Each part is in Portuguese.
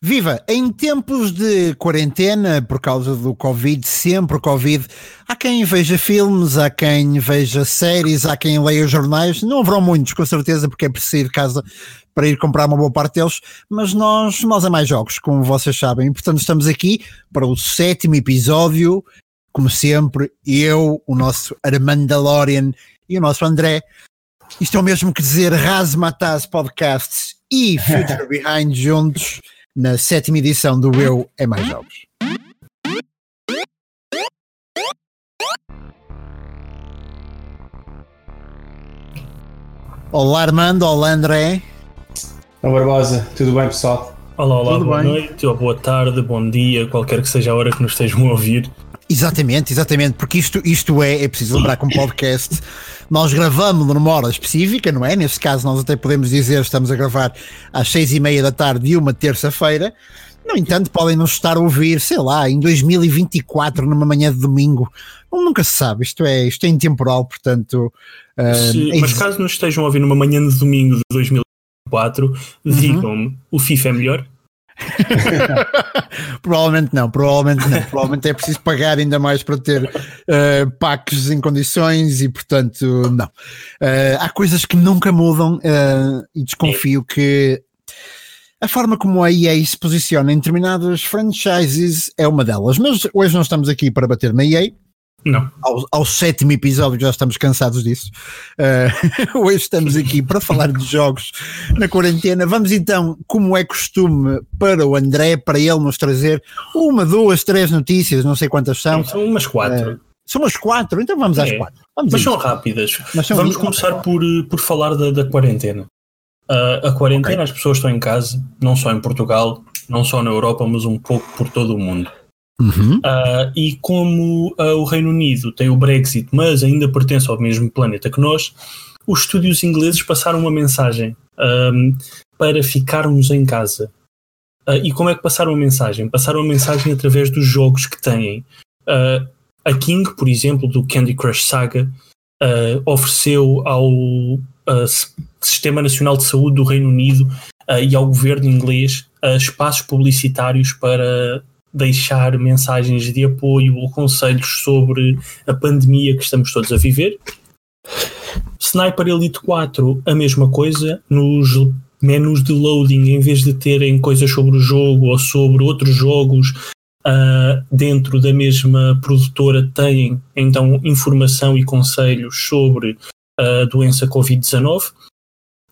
Viva! Em tempos de quarentena, por causa do Covid, sempre Covid, há quem veja filmes, há quem veja séries, há quem leia jornais. Não haverão muitos, com certeza, porque é preciso ir de casa para ir comprar uma boa parte deles, mas nós, nós é mais jogos, como vocês sabem. Portanto, estamos aqui para o sétimo episódio, como sempre, eu, o nosso Armandalorian e o nosso André. Isto é o mesmo que dizer Razmataz Podcasts e Future Behind juntos na sétima edição do Eu é Mais Jogos. Olá Armando, olá André. Olá Barbosa, tudo bem pessoal? Olá, olá, tudo boa bem? noite, ou boa tarde, bom dia, qualquer que seja a hora que nos estejam a ouvir. Exatamente, exatamente, porque isto, isto é, é preciso lembrar que um podcast nós gravamos numa hora específica, não é? Neste caso, nós até podemos dizer estamos a gravar às seis e meia da tarde de uma terça-feira. No entanto, podem nos estar a ouvir, sei lá, em 2024, numa manhã de domingo. Nunca se sabe, isto é, isto é intemporal, portanto. Uh, é mas caso nos estejam a ouvir numa manhã de domingo de 2024, uhum. digam-me: o FIFA é melhor? provavelmente não, provavelmente não. Provavelmente é preciso pagar ainda mais para ter uh, packs em condições e, portanto, não. Uh, há coisas que nunca mudam uh, e desconfio que a forma como a EA se posiciona em determinadas franchises é uma delas. Mas hoje não estamos aqui para bater na EA. Não. Ao, ao, sétimo episódio já estamos cansados disso. Uh, hoje estamos aqui para falar de jogos na quarentena. Vamos então, como é costume, para o André, para ele nos trazer uma, duas, três notícias, não sei quantas são. São umas quatro. Uh, são umas quatro, então vamos às é. quatro. Vamos Mas são rápidas. Mas são vamos começar por, por falar da, da quarentena. Uh, a quarentena, okay. as pessoas estão em casa, não só em Portugal, não só na Europa, mas um pouco por todo o mundo. Uhum. Uh, e como uh, o Reino Unido tem o Brexit, mas ainda pertence ao mesmo planeta que nós, os estúdios ingleses passaram uma mensagem um, para ficarmos em casa. Uh, e como é que passaram a mensagem? Passaram a mensagem através dos jogos que têm. a King, por exemplo, do Candy Crush Saga, ofereceu ao Sistema Nacional de Saúde do Reino Unido e ao governo inglês espaços publicitários para deixar mensagens de apoio ou conselhos sobre a pandemia que estamos todos a viver. Sniper Elite 4, a mesma coisa, nos menus de loading, em vez de terem coisas sobre o jogo ou sobre outros jogos uh, dentro da mesma produtora, têm então informação e conselhos sobre a doença Covid-19.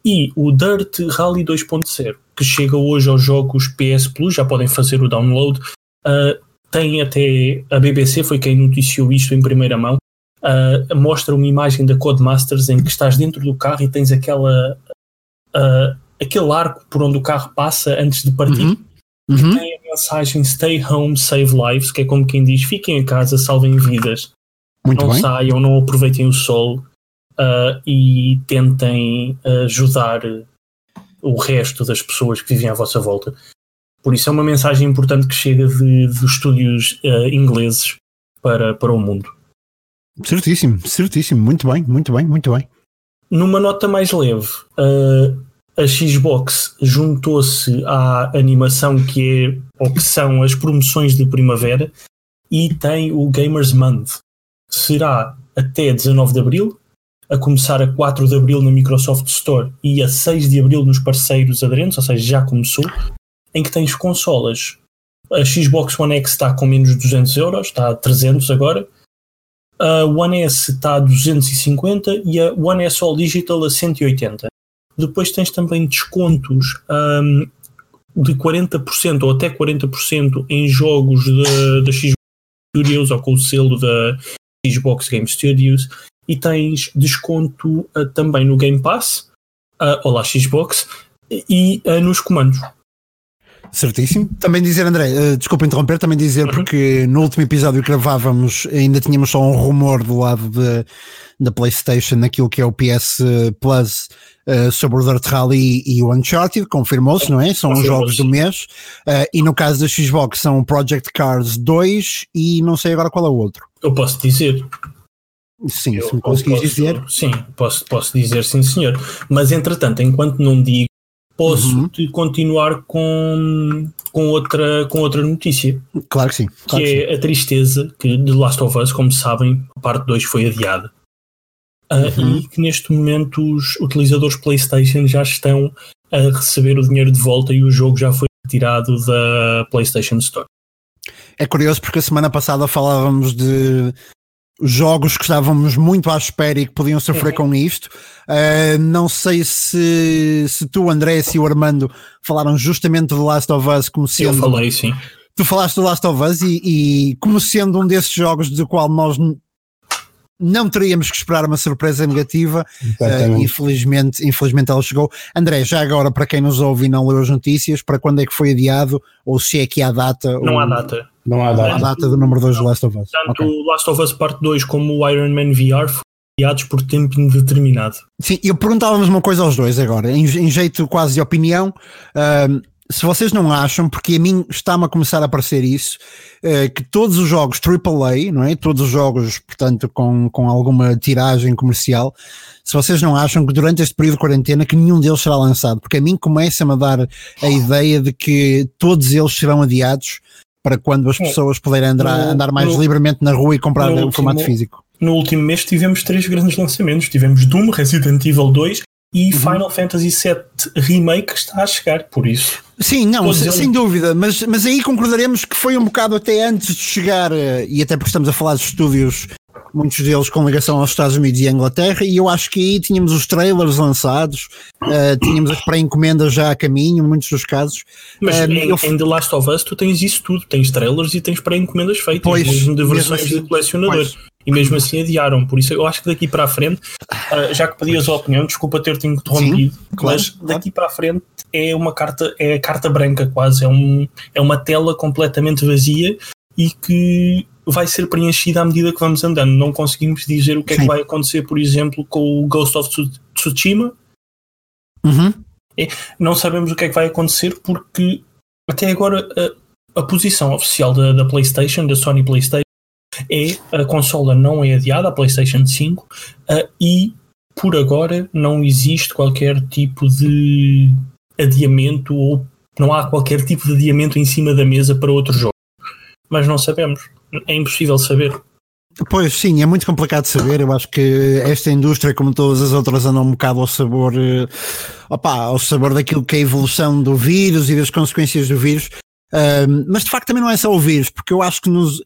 E o Dirt Rally 2.0, que chega hoje aos jogos PS Plus, já podem fazer o download, Uh, tem até a BBC foi quem noticiou isto em primeira mão. Uh, mostra uma imagem da Codemasters em que estás dentro do carro e tens aquela uh, aquele arco por onde o carro passa antes de partir. Uhum. Uhum. Tem a mensagem Stay Home, Save Lives, que é como quem diz: fiquem em casa, salvem vidas. Muito não bem. saiam, não aproveitem o sol uh, e tentem ajudar o resto das pessoas que vivem à vossa volta. Por isso é uma mensagem importante que chega de, de estúdios uh, ingleses para, para o mundo. Certíssimo, certíssimo. Muito bem, muito bem, muito bem. Numa nota mais leve, uh, a Xbox juntou-se à animação que é ou que são as promoções de primavera e tem o Gamers Month. Será até 19 de Abril, a começar a 4 de Abril na Microsoft Store e a 6 de Abril nos parceiros aderentes, ou seja, já começou em que tens consolas. A Xbox One X está com menos de 200 euros, está a 300 agora. A One S está a 250 e a One S All Digital a 180. Depois tens também descontos um, de 40% ou até 40% em jogos da Xbox Studios ou com o selo da Xbox Game Studios e tens desconto uh, também no Game Pass, uh, olá Xbox, e uh, nos comandos. Certíssimo. Também dizer, André, uh, desculpa interromper, também dizer, uhum. porque no último episódio que gravávamos ainda tínhamos só um rumor do lado de, da PlayStation, naquilo que é o PS Plus. Uh, sobre o Dirt Rally e o Uncharted, confirmou-se, não é? São os jogos do mês. Uh, e no caso da Xbox são o Project Cars 2 e não sei agora qual é o outro. Eu posso dizer. Sim, eu, se me conseguis dizer. Sim, posso, posso dizer sim, senhor. Mas entretanto, enquanto não digo, posso uhum. continuar com, com, outra, com outra notícia. Claro que sim. Claro que, que é sim. a tristeza que The Last of Us, como sabem, a parte 2 foi adiada. Uh, uhum. E que neste momento os utilizadores PlayStation já estão a receber o dinheiro de volta e o jogo já foi retirado da PlayStation Store. É curioso porque a semana passada falávamos de jogos que estávamos muito à espera e que podiam sofrer uhum. com isto. Uh, não sei se, se tu, André, e o Armando falaram justamente do Last of Us como sendo. Eu falei, sim. Tu falaste do Last of Us e, e como sendo um desses jogos do qual nós não teríamos que esperar uma surpresa negativa. Uh, infelizmente, infelizmente ela chegou. André, já agora, para quem nos ouve e não leu as notícias, para quando é que foi adiado? Ou se é que há data? Não ou... há data. Não há data. Há data do número 2 do Last of Us. Tanto okay. o Last of Us Part 2 como o Iron Man VR foram adiados por tempo indeterminado. Sim, eu perguntava-vos uma coisa aos dois agora, em, em jeito quase de opinião. Uh, se vocês não acham, porque a mim está-me a começar a parecer isso, uh, que todos os jogos AAA, não é? Todos os jogos, portanto, com, com alguma tiragem comercial, se vocês não acham que durante este período de quarentena que nenhum deles será lançado, porque a mim começa-me a dar a ideia de que todos eles serão adiados para quando as pessoas puderem andar, no, andar mais no, livremente na rua e comprar o formato físico. No último mês tivemos três grandes lançamentos. Tivemos Doom, Resident Evil 2 e uhum. Final Fantasy VII Remake que está a chegar, por isso. Sim, não, sem, sem dúvida, mas, mas aí concordaremos que foi um bocado até antes de chegar, eh, e até porque estamos a falar de estúdios muitos deles com ligação aos Estados Unidos e Inglaterra, e eu acho que aí tínhamos os trailers lançados, uh, tínhamos as pré-encomendas já a caminho, em muitos dos casos. Mas uh, em, eu... em, The Last of Us tu tens isso tudo, tens trailers e tens pré-encomendas feitas, pois, mesmo de versões mesmo assim, de colecionador. Pois. E mesmo assim adiaram, por isso eu acho que daqui para a frente, uh, já que pedias a opinião, desculpa ter-te interrompido, Sim, claro, mas daqui claro. para a frente é uma carta, é carta branca quase, é, um, é uma tela completamente vazia e que vai ser preenchida à medida que vamos andando. Não conseguimos dizer o que Sim. é que vai acontecer, por exemplo, com o Ghost of Tsushima. Uhum. É, não sabemos o que é que vai acontecer porque até agora a, a posição oficial da, da, PlayStation, da Sony PlayStation, é a consola não é adiada, a PlayStation 5, uh, e por agora não existe qualquer tipo de adiamento ou não há qualquer tipo de adiamento em cima da mesa para outro jogo. Mas não sabemos é impossível saber. Pois sim, é muito complicado saber. Eu acho que esta indústria, como todas as outras, andam um bocado ao sabor, uh, opa, ao sabor daquilo que é a evolução do vírus e das consequências do vírus. Uh, mas de facto também não é só o vírus, porque eu acho que nos.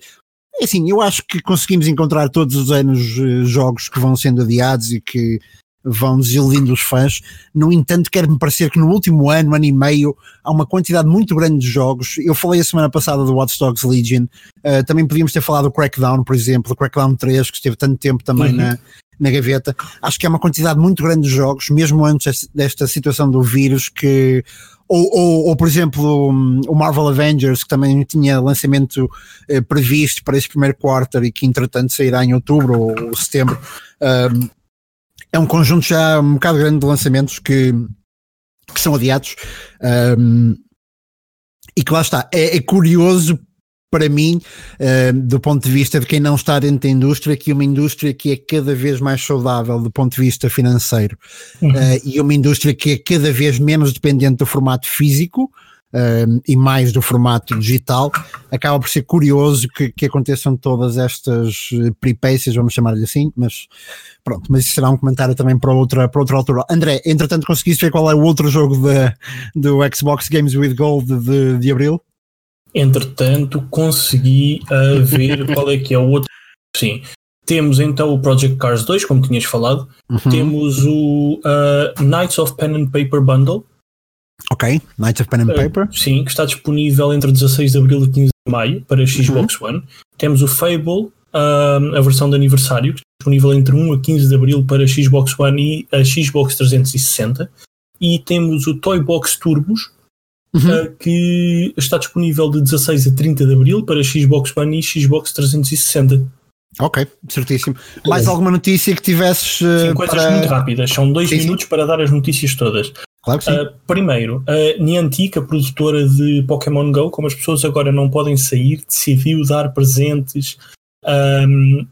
É assim, eu acho que conseguimos encontrar todos os anos uh, jogos que vão sendo adiados e que vão desiludindo os fãs. No entanto, quer-me parecer que no último ano, ano e meio, há uma quantidade muito grande de jogos. Eu falei a semana passada do Watch Dogs Legion, uh, também podíamos ter falado do Crackdown, por exemplo, o Crackdown 3, que esteve tanto tempo também uhum. na, na gaveta. Acho que é uma quantidade muito grande de jogos, mesmo antes desta situação do vírus, que ou, ou, ou, por exemplo o Marvel Avengers que também tinha lançamento eh, previsto para esse primeiro quarter e que entretanto sairá em outubro ou, ou setembro um, é um conjunto já um bocado grande de lançamentos que, que são adiados um, e que lá está. É, é curioso para mim, uh, do ponto de vista de quem não está dentro da indústria, que uma indústria que é cada vez mais saudável do ponto de vista financeiro uhum. uh, e uma indústria que é cada vez menos dependente do formato físico, uh, e mais do formato digital, acaba por ser curioso que, que aconteçam todas estas peripécias, vamos chamar-lhe assim, mas pronto, mas isso será um comentário também para outra, para outra altura. André, entretanto conseguiste ver qual é o outro jogo de, do Xbox Games with Gold de, de Abril? Entretanto, consegui uh, ver qual é que é o outro. Sim, temos então o Project Cars 2, como tinhas falado. Uhum. Temos o uh, Knights of Pen and Paper Bundle, Ok, Knights of Pen and Paper. Uh, sim, que está disponível entre 16 de Abril e 15 de Maio para Xbox uhum. One. Temos o Fable, uh, a versão de aniversário, que está disponível entre 1 a 15 de Abril para Xbox One e a Xbox 360. E temos o Toy Box Turbos, uhum. uh, que está disponível de 16 a 30 de Abril para Xbox One e Xbox 360. Ok, certíssimo. Mais alguma notícia que tivesses? Sim, coisas para... muito rápidas. São dois sim, minutos sim. para dar as notícias todas. Claro que sim. Uh, primeiro, a Niantic, a produtora de Pokémon Go, como as pessoas agora não podem sair, decidiu dar presentes um,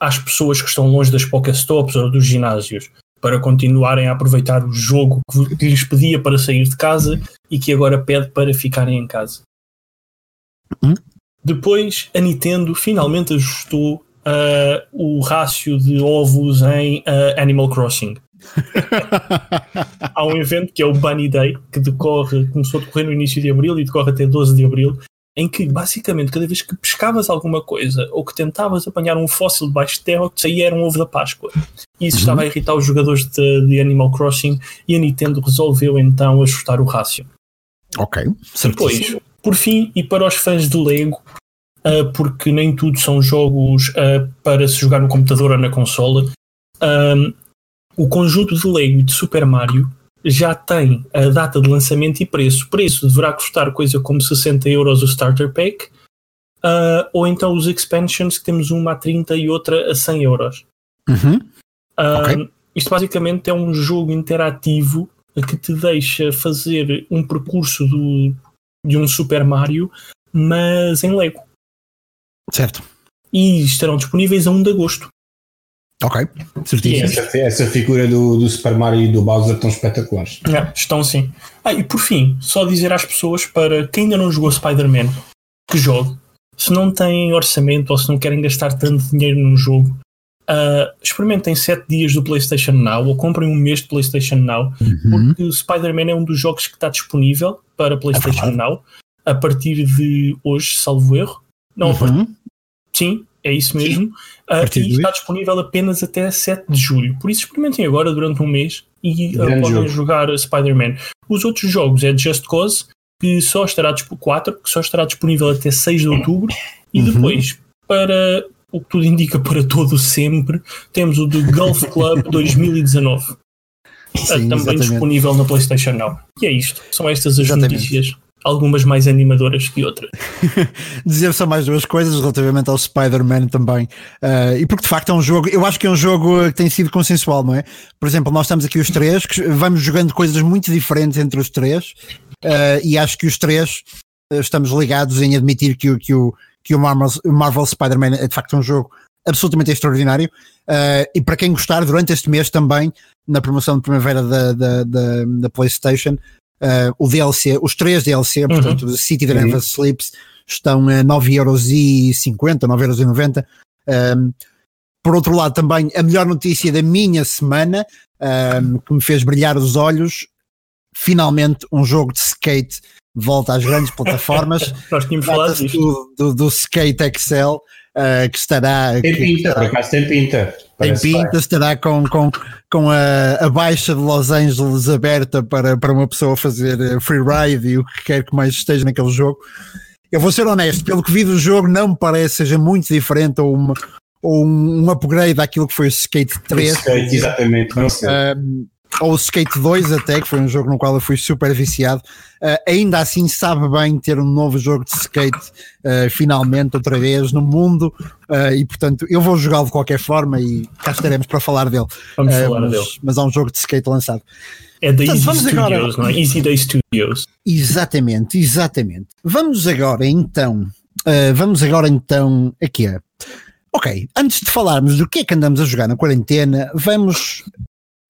às pessoas que estão longe das Pokéstops ou dos ginásios. para continuarem a aproveitar o jogo que lhes pedia para sair de casa e que agora pede para ficarem em casa. Hum? Depois, a Nintendo finalmente ajustou uh, o rácio de ovos em uh, Animal Crossing. Há um evento que é o Bunny Day, que decorre, começou a decorrer no início de abril e decorre até 12 de abril, em que basicamente cada vez que pescavas alguma coisa ou que tentavas apanhar um fóssil debaixo de terra, que saía era um ovo da Páscoa. E isso uhum. estava a irritar os jogadores de, de, Animal Crossing e a Nintendo resolveu então ajustar o rácio. Ok, Depois, por fim, e para os fãs de Lego, uh, porque nem tudo são jogos uh, para se jogar no computador ou na consola, um, o conjunto de Lego de Super Mario já tem a data de lançamento e preço. O preço deverá custar coisa como 60 euros o Starter Pack, uh, ou então os expansions, que temos uma a 30 e outra a 100 euros. Uhum. Uh, okay. Isto basicamente é um jogo interativo que te deixa fazer um percurso do, de um Super Mario, mas em Lego. Certo. E estarão disponíveis a 1 de agosto. Ok, certíssimo. Essa, essa, figura do, do Super Mario e do Bowser estão espetaculares. É, estão sim. Ah, e por fim, só dizer às pessoas para quem ainda não jogou Spider-Man, que jogue. Se não têm orçamento ou se não querem gastar tanto dinheiro num jogo, uh, experimentem 7 dias do PlayStation Now ou comprem um mês de PlayStation Now, uhum. porque Spider-Man é um dos jogos que está disponível para PlayStation é Now a partir de hoje, salvo erro. Não, uhum. sim, é isso mesmo. Uh, e está disponível apenas até 7 de julho. Por isso experimentem agora durante um mês e uh, podem jogo. jogar Spider-Man. Os outros jogos é Just Cause, que só estará 4, que só estará disponível até 6 de outubro. E uhum. depois, para o que tudo indica para todo sempre, temos o do Golf Club 2019. Sim, uh, também exatamente. disponível na PlayStation Now. E é isto. São estas as exatamente. notícias algumas mais animadoras que outras. Dizer só mais duas coisas relativamente ao Spider-Man também. Uh, e porque de facto é um jogo, eu acho que é um jogo que tem sido consensual, não é? Por exemplo, nós estamos aqui os três, que vamos jogando coisas muito diferentes entre os três, uh, e acho que os três uh, estamos ligados em admitir que, que o, que o Marvel, Marvel Spider-Man é de facto um jogo absolutamente extraordinário. e para quem gostar, durante este mês também, na promoção de primavera da, da, da, da PlayStation, Uh, o DLC, os três DLC, uhum. portanto. City Never uhum. Sleeps, estão a 9,50€, 9,90€. Um, por outro lado, também a melhor notícia da minha semana, um, que me fez brilhar os olhos, finalmente um jogo de skate volta às grandes plataformas. Nós tínhamos falado disto. Do, do, do Skate Excel uh, que estará. Tem pinta, por acaso tem pinta. Tem pinta, bem. estará com, com, com a, a baixa de Los Angeles aberta para, para uma pessoa fazer eh, free ride e o que quer que mais esteja naquele jogo. Eu vou ser honesto, pelo que vi do jogo, não me parece seja muito diferente ou, uma, ou um, um upgrade daquilo que foi o Skate 3. O skate, exatamente. Não sei. Ou o Skate 2 até, que foi um jogo no qual eu fui super viciado, uh, ainda assim sabe bem ter um novo jogo de skate uh, finalmente outra vez no mundo uh, e portanto eu vou jogá-lo de qualquer forma e cá estaremos para falar dele. Vamos falar mas, dele. Mas há um jogo de skate lançado. É da Easy Studios, agora... não é? Easy Day Studios. Exatamente, exatamente. Vamos agora então, vamos agora então aqui é. Ok, antes de falarmos do que é que andamos a jogar na quarentena, vamos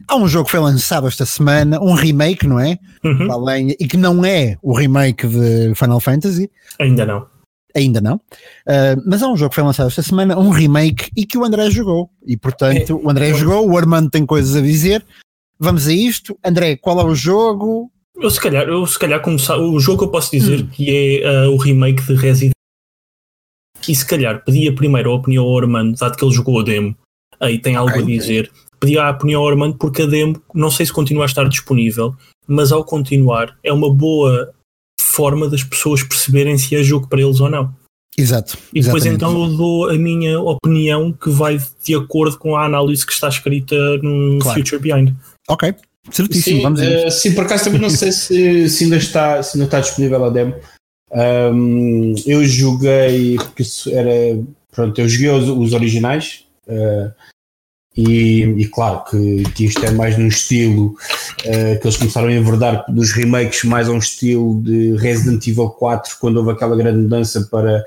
Há um jogo que foi lançado esta semana, um remake, não é? Uhum. Além, e que não é o remake de Final Fantasy. Ainda não. Ainda não. Uh, mas há um jogo que foi lançado esta semana, um remake, e que o André jogou. E portanto, é. o André jogou, o Armando tem coisas a dizer. Vamos a isto. André, qual é o jogo? Eu se calhar, eu se calhar começar, o jogo eu posso dizer hum. que é uh, o remake de Resident e se calhar pedia primeiro a opinião ao Armando, dado que ele jogou o demo, aí tem algo okay. a dizer pedi a opinião ao Armando porque a demo não sei se continua a estar disponível, mas ao continuar é uma boa forma das pessoas perceberem se é jogo para eles ou não. Exato. E depois exatamente. então eu dou a minha opinião que vai de acordo com a análise que está escrita no claro. Future Behind. Ok, certíssimo. Sim, Vamos uh, sim, por acaso também não sei se, se, ainda está, se ainda está disponível a demo. Um, eu joguei, porque isso era. Pronto, eu joguei os, os originais. Uh, e, e, claro que, que, isto é mais num estilo uh, que eles começaram a enverdar dos remakes mais a um estilo de Resident Evil 4 quando houve aquela grande mudança para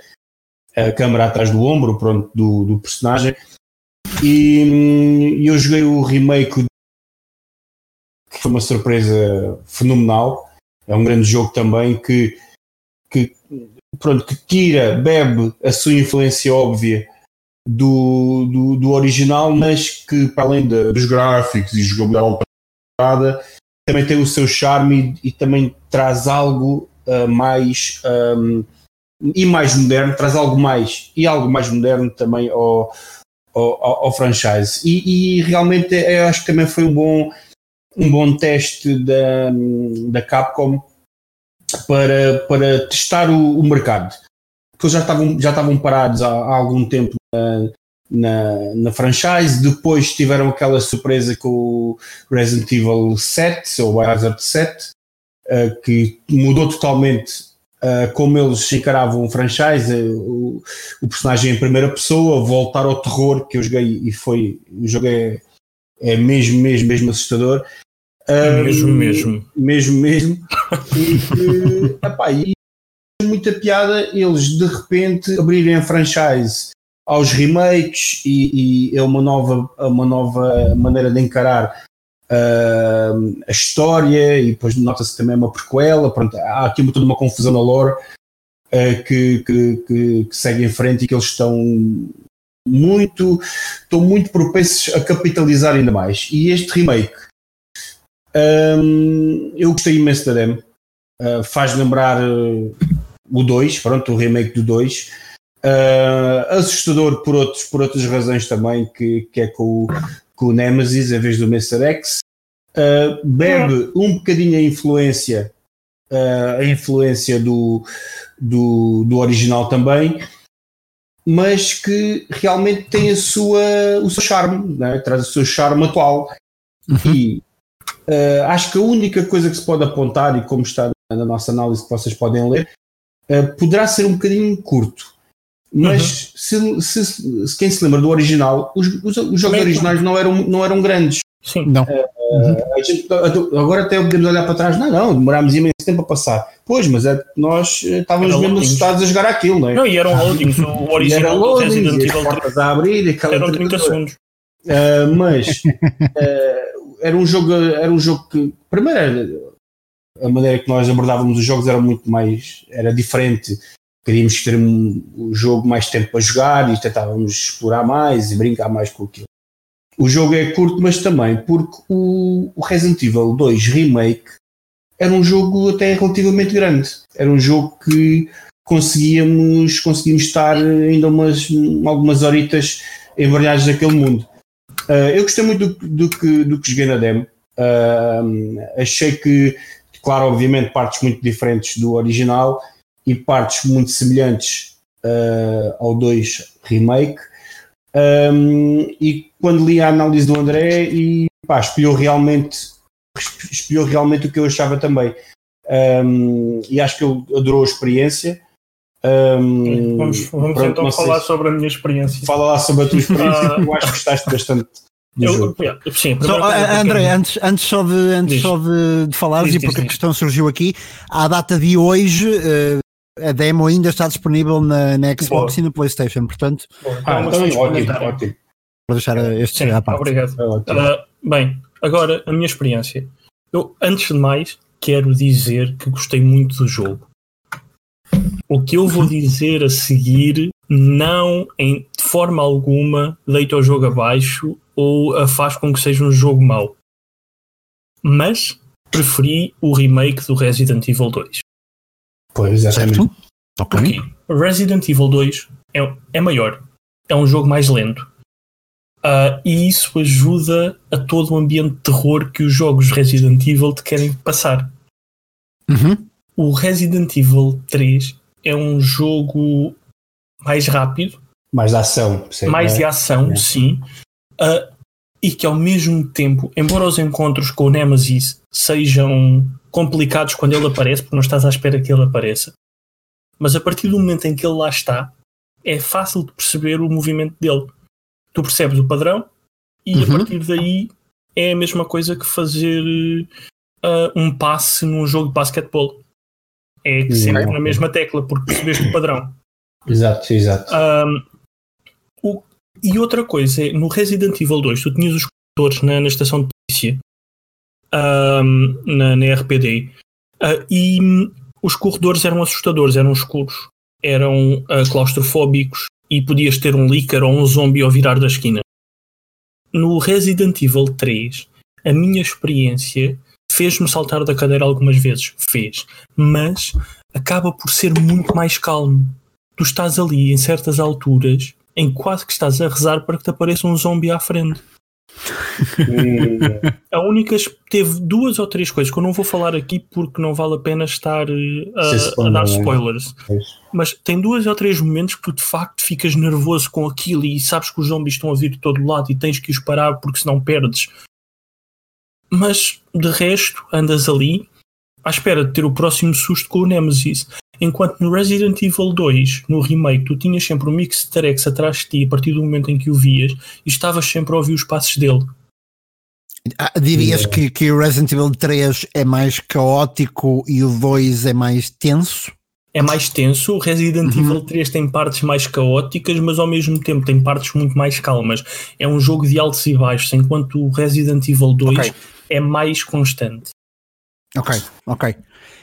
a câmera atrás do ombro pronto, do, do personagem e, eu joguei o remake que foi uma surpresa fenomenal. É um grande jogo também que, que, pronto, que tira, bebe a sua influência óbvia do, do, do original, mas que para além de, dos gráficos e jogabilidade também tem o seu charme e, e também traz algo uh, mais um, e mais moderno, traz algo mais e algo mais moderno também ao, ao, ao franchise. E, e, realmente eu acho que também foi um bom, um bom teste da, da Capcom para, para testar o, o mercado. Porque eles já estavam, já estavam parados há, há algum tempo na, na, na, franchise, depois tiveram aquela surpresa com o Resident Evil 7 ou Biohazard 7, uh, que mudou totalmente uh, como eles encaravam o franchise, o, o, personagem em primeira pessoa, voltar ao terror que eu joguei e foi, o jogo é, é mesmo, mesmo, mesmo assustador. Um, mesmo, mesmo. Mesmo, mesmo. e, epá, e muita piada eles de repente abrirem a franchise aos remakes e, e é uma nova, uma nova maneira de encarar uh, a história e depois nota-se também uma prequela. Pronto, há aqui toda uma confusão na lore uh, que, que, que, que, segue em frente e que eles estão muito, estão muito propensos a capitalizar ainda mais. E este remake, um, eu gostei imenso da demo. Uh, faz lembrar o 2, pronto, o remake do 2. Uh, assustador por, outros, por outras razões também, que, que é com o, com o Nemesis em vez do Mr. X. Uh, bebe um bocadinho a influência, uh, a influência do, do, do original também, mas que realmente tem a sua, o seu charme, né? traz o seu charme atual. Uhum. E acho que a única coisa que se pode apontar, e como está na nossa análise que vocês podem ler, poderá ser um bocadinho curto mas uhum. se, se, se, quem se lembra do original, os, os, os jogos originais não eram, não eram grandes. Sim. Não. Uh, gente, agora até podemos olhar para trás, não, não, demorámos imenso tempo a passar. Pois, mas é, nós eh, estávamos mesmo loadings. assustados a jogar aquilo, não é? Não, e eram loadings, o original era loadings, Resident Evil portas a abrir e aquela eram 30 segundos. Uh, mas uh, era um jogo, era um jogo que primeiro a maneira que nós abordávamos os jogos era muito mais, era diferente queríamos ter um, jogo mais tempo para jogar e tentávamos explorar mais e brincar mais com aquilo. O jogo é curto, mas também porque o, o Resident Evil 2 Remake era um jogo até relativamente grande. Era um jogo que conseguíamos, conseguimos estar ainda umas, algumas horitas embaralhados naquele mundo. Uh, eu gostei muito do, do, que, do que joguei na demo. Uh, achei que, claro, obviamente, partes muito diferentes do original e partes muito semelhantes uh, ao 2 Remake. Um, e quando li a análise do André, e pá, espiou realmente, espiou realmente o que eu achava também. Um, e acho que ele adorou a experiência. Um, vamos vamos pronto, então falar sobre a minha experiência. Fala lá sobre a tua experiência, eu acho que gostaste bastante. Eu, sim, só, André, antes, antes só de, antes só de, de falares, e porque a questão surgiu aqui, à data de hoje, uh, a demo ainda está disponível na, na Xbox Boa. e no PlayStation, portanto. Ah, então, então ótimo, ótimo. Vou deixar este Sim, à parte. Obrigado. Uh, bem, agora a minha experiência. Eu, antes de mais, quero dizer que gostei muito do jogo. O que eu vou dizer a seguir não em de forma alguma deita o jogo abaixo ou a faz com que seja um jogo mau. Mas preferi o remake do Resident Evil 2. Pois, exatamente. Certo? Okay. Porque Resident Evil 2 é, é maior, é um jogo mais lento. Uh, e isso ajuda a todo o ambiente de terror que os jogos Resident Evil te querem passar. Uhum. O Resident Evil 3 é um jogo mais rápido, mais de ação, mais de ação, é. sim, uh, e que ao mesmo tempo, embora os encontros com o Nemesis sejam complicados quando ele aparece, porque não estás à espera que ele apareça. Mas a partir do momento em que ele lá está, é fácil de perceber o movimento dele. Tu percebes o padrão e uhum. a partir daí é a mesma coisa que fazer uh, um passe num jogo de basquetebol. É uhum. sempre na mesma tecla, porque percebeste o padrão. Exato, exato. Um, o, e outra coisa é, no Resident Evil 2, tu tinhas os condutores na, na estação de polícia um, na, na RPD. Uh, e hum, os corredores eram assustadores, eram escuros, eram uh, claustrofóbicos e podias ter um lícar ou um zombie ao virar da esquina. No Resident Evil 3, a minha experiência fez-me saltar da cadeira algumas vezes, fez, mas acaba por ser muito mais calmo. Tu estás ali em certas alturas em quase que estás a rezar para que te apareça um zombie à frente. a única teve duas ou três coisas que eu não vou falar aqui porque não vale a pena estar uh, a, a, dar é? spoilers. Mas tem duas ou três momentos que tu de facto ficas nervoso com aquilo e sabes que os zombies estão a vir de todo lado e tens que os parar porque senão perdes. Mas de resto andas ali à espera de ter o próximo susto com o Nemesis. Enquanto no Resident Evil 2, no remake, tu tinhas sempre um mix de tarex atrás de ti a partir do momento em que o vias e estavas sempre a ouvir os passos dele. Ah, dirias yeah. que, que o Resident Evil 3 é mais caótico e o 2 é mais tenso? É mais tenso. O Resident uhum. Evil 3 tem partes mais caóticas, mas ao mesmo tempo tem partes muito mais calmas. É um jogo de altos e baixos, enquanto o Resident Evil 2 okay. é mais constante. Ok, ok.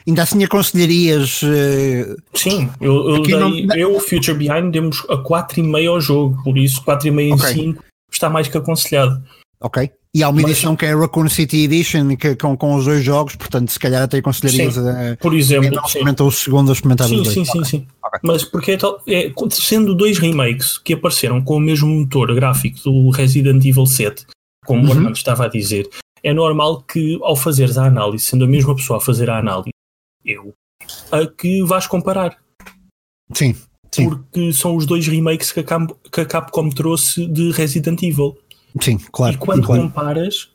Ainda assim aconselharias. Uh... Sim, eu, eu, dei, não... eu Future Behind demos a 4,5 ao jogo, por isso 4,5 okay. em 5 está mais que aconselhado. Ok. E há uma Mas, edição que é a Raccoon City Edition que, com, com os dois jogos, portanto, se calhar até aconselharias sim, a, por exemplo, não experimentou o segundo ou experimentar sim, os dois. Sim, sim, okay. sim. Okay. Mas porque é, tal, é, sendo dois remakes que apareceram com o mesmo motor gráfico do Resident Evil 7, como uhum. o Armando estava a dizer, é normal que ao fazeres a análise, sendo a mesma pessoa a fazer a análise, eu, a que vais comparar. Sim, sim. Porque são os dois remakes que a, que a Capcom trouxe de Resident Evil. Sim, claro. E quando claro. comparas,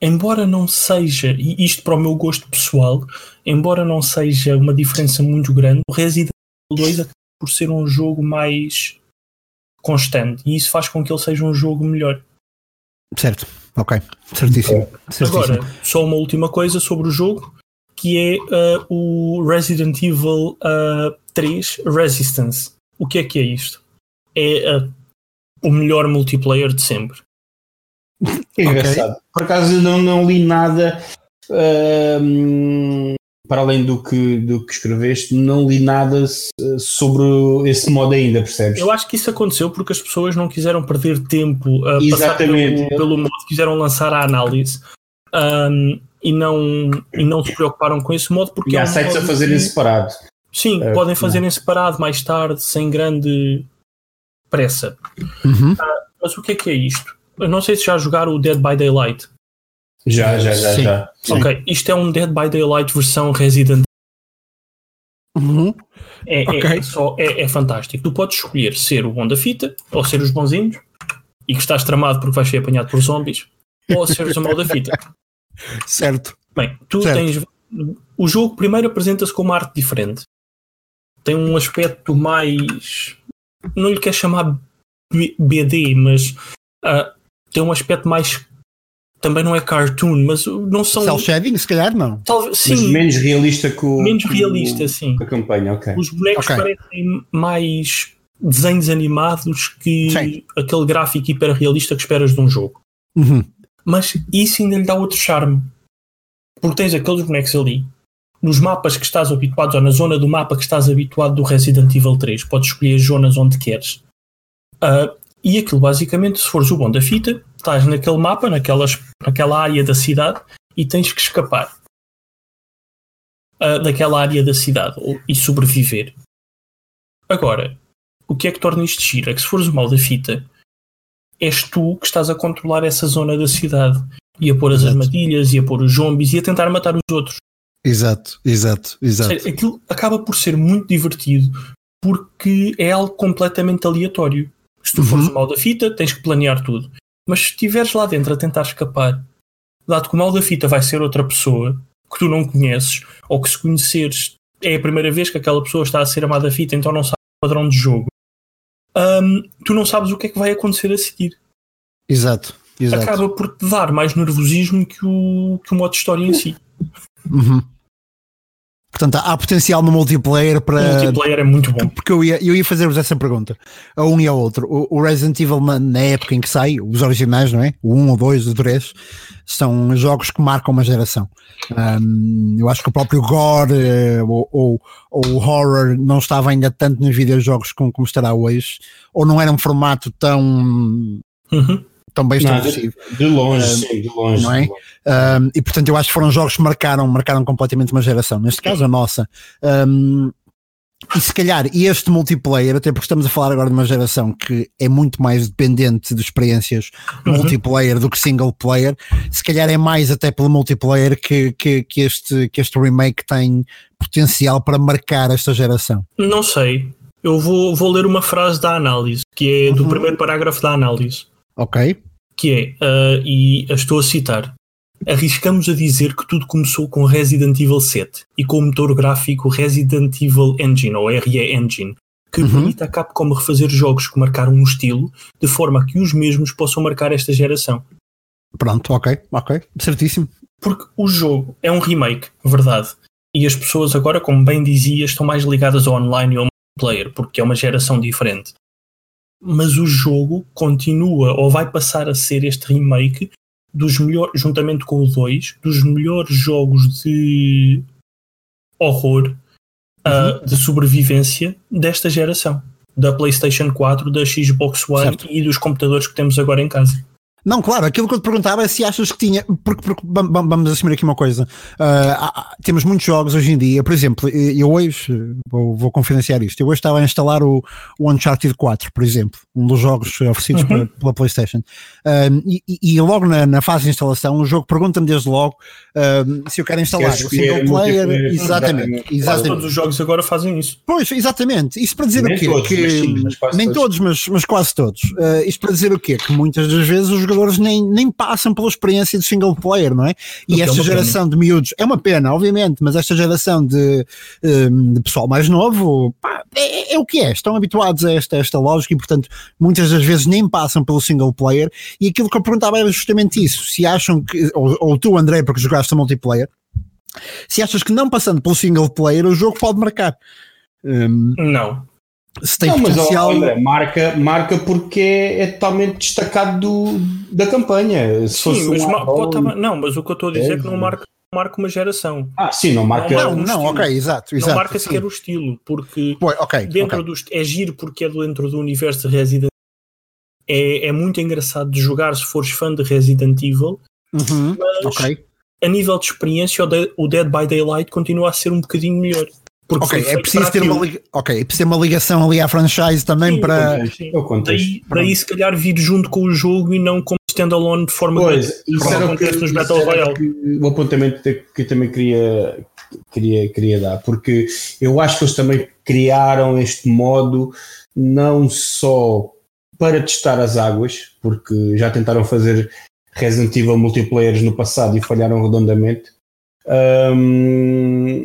embora não seja, e isto para o meu gosto pessoal, embora não seja uma diferença muito grande, o Resident Evil 2 acaba por ser um jogo mais constante e isso faz com que ele seja um jogo melhor. Certo, ok, certíssimo. certíssimo. Agora, só uma última coisa sobre o jogo que é uh, o Resident Evil uh, eh, 3 Resistance. O que é que é isto? É uh, o melhor multiplayer de sempre. É engraçado. Okay. Por acaso não, não li nada uh, para além do que, do que escreveste, não li nada sobre esse modo ainda, percebes? Eu acho que isso aconteceu porque as pessoas não quiseram perder tempo a Exatamente. passar pelo, pelo modo, quiseram lançar a análise. Um, e não, e não se preocuparam com esse modo porque e há é um sites a fazer em separado. Sim, é, podem fazer não. em separado mais tarde, sem grande pressa. Uhum. Uh, mas o que é que é isto? Eu não sei se já jogaram o Dead by Daylight. Já, já, já, Sim. já. Ok, isto é um Dead by Daylight versão Resident Uhum. É, é okay. é, só, é, é, fantástico. Tu podes escolher ser o bom da fita, ou ser os bonzinhos, e que estás tramado porque vais ser apanhado por zombies, ou seres o mal da fita. Certo. Bem, tu certo. tens. O jogo primeiro apresenta-se com uma arte diferente. Tem um aspecto mais. Não lhe quer chamar BD, mas uh, tem um aspecto mais. Também não é cartoon, mas não são. Cell shading, se calhar não. Talvez, sim. Mas menos realista que o. Menos realista, o, sim. A campanha, ok. Os bonecos okay. parecem mais desenhos animados que sim. aquele gráfico hiper realista que esperas de um jogo. Uhum mas isso ainda lhe dá outro charme. Porque tens aqueles bonecos ali, nos mapas que estás habituado, ou na zona do mapa que estás habituado do Resident Evil 3, podes escolher as zonas onde queres. Uh, e aquilo basicamente, se fores o bom da fita, estás naquele mapa, naquelas, naquela área da cidade, e tens que escapar uh, daquela área da cidade ou, e sobreviver. Agora, o que é que torna isto giro? É que se fores o mal da fita, és tu que estás a controlar essa zona da cidade e a pôr as exato. armadilhas e a pôr os zombies e a tentar matar os outros. Exato, exato, exato. Aquilo acaba por ser muito divertido porque é algo completamente aleatório. Se tu uhum. fores o mal da fita, tens que planear tudo. Mas se estiveres lá dentro a tentar escapar, dado que o mal da fita vai ser outra pessoa que tu não conheces, ou que se conheceres é a primeira vez que aquela pessoa está a ser amada fita, então não sabe o padrão de jogo um, tu não sabes o que é que vai acontecer a seguir. Exato, exato. Acaba por te dar mais nervosismo que o, que o modo de história em si. Uhum. Portanto, há potencial no multiplayer para. O multiplayer é muito bom. Porque eu ia, eu ia fazer-vos essa pergunta, a um e ao outro. O, o Resident Evil, na época em que sai, os originais, não é? O 1, o 2, o 3, são jogos que marcam uma geração. Um, eu acho que o próprio Gore uh, ou, ou, ou, o Horror não estava ainda tanto nos videojogos como, como estará hoje, ou não era um formato tão. Uhum tão bem estabelecido. De, de, longe, um, sim, de longe. Não é? Um, e portanto eu acho que foram jogos que marcaram, marcaram completamente uma geração, neste caso a nossa. Um, e se calhar este multiplayer, até porque estamos a falar agora de uma geração que é muito mais dependente de experiências uhum. multiplayer do que single player, se calhar é mais até pelo multiplayer que, que, que, este, que este remake tem potencial para marcar esta geração. Não sei. Eu vou, vou ler uma frase da análise, que é do uhum. primeiro parágrafo da análise. Ok. Que é, uh, e estou a citar: Arriscamos a dizer que tudo começou com Resident Evil 7 e com o motor gráfico Resident Evil Engine, ou RE Engine, que uhum. permite a Capcom refazer jogos que marcaram um estilo, de forma que os mesmos possam marcar esta geração. Pronto, ok, ok, certíssimo. Porque o jogo é um remake, verdade. E as pessoas agora, como bem dizia, estão mais ligadas ao online e ao multiplayer, porque é uma geração diferente mas o jogo continua ou vai passar a ser este remake dos melhores, juntamente com o 2, dos melhores jogos de horror, uhum. uh, de sobrevivência desta geração, da PlayStation 4, da Xbox One certo. e dos computadores que temos agora em casa. Não, claro, aquilo que eu te perguntava é se achas que tinha. Porque, porque vamos assumir aqui uma coisa. Uh, temos muitos jogos hoje em dia, por exemplo, eu hoje vou, vou confidenciar isto. Eu hoje estava a instalar o, o Uncharted 4, por exemplo, um dos jogos oferecidos uhum. pela, pela, PlayStation. Uh, e, e, logo na, na, fase de instalação, o jogo pergunta-me desde logo uh, se eu quero instalar o single player. Exatamente, exatamente. Todos os jogos agora fazem isso. Pois, exatamente. Isso para dizer nem o quê? Todos, que, sim, nem todos, mas, mas quase todos. isto para dizer o quê? Que muitas das vezes os jogadores jogadores nem, nem passam pela experiência de single player, não é? E esta é geração pena. de miúdos, é uma pena, obviamente, mas esta geração de, hum, de pessoal mais novo, pá, é, é, o que é, estão habituados a esta, esta lógica e, portanto, muitas das vezes nem passam pelo single player. E aquilo que eu perguntava era justamente isso: se acham que, ou, ou tu, André, porque jogaste a multiplayer, se achas que não passando pelo single player o jogo pode marcar. Um, não, se tem não, potencial. Mas, André, marca, marca porque é, é, totalmente destacado do, da campanha. Se sim, mas um não, mas o que eu estou a dizer é, é que não marca, marca uma geração. Ah, sim, não marca. Não, não, não ok, exato, exato. Não marca sequer o estilo, porque Boy, okay, dentro okay. dos. É giro porque é dentro do universo de Resident é, é muito engraçado de jogar se fores fã de Resident Evil. Uhum, mas okay. a nível de experiência, o Dead by Daylight continua a ser um bocadinho melhor. Porque ok, é preciso ter uma, okay, é preciso ter uma ligação ali à franchise também sim, para. Sim. Daí, daí, se calhar, vir junto com o jogo e não como standalone de forma pois, que isso era acontece nos Battle Royale. O apontamento que eu também queria, queria, queria dar, porque eu acho que eles também criaram este modo não só para testar as águas, porque já tentaram fazer Resident Evil multiplayers no passado e falharam redondamente. Um,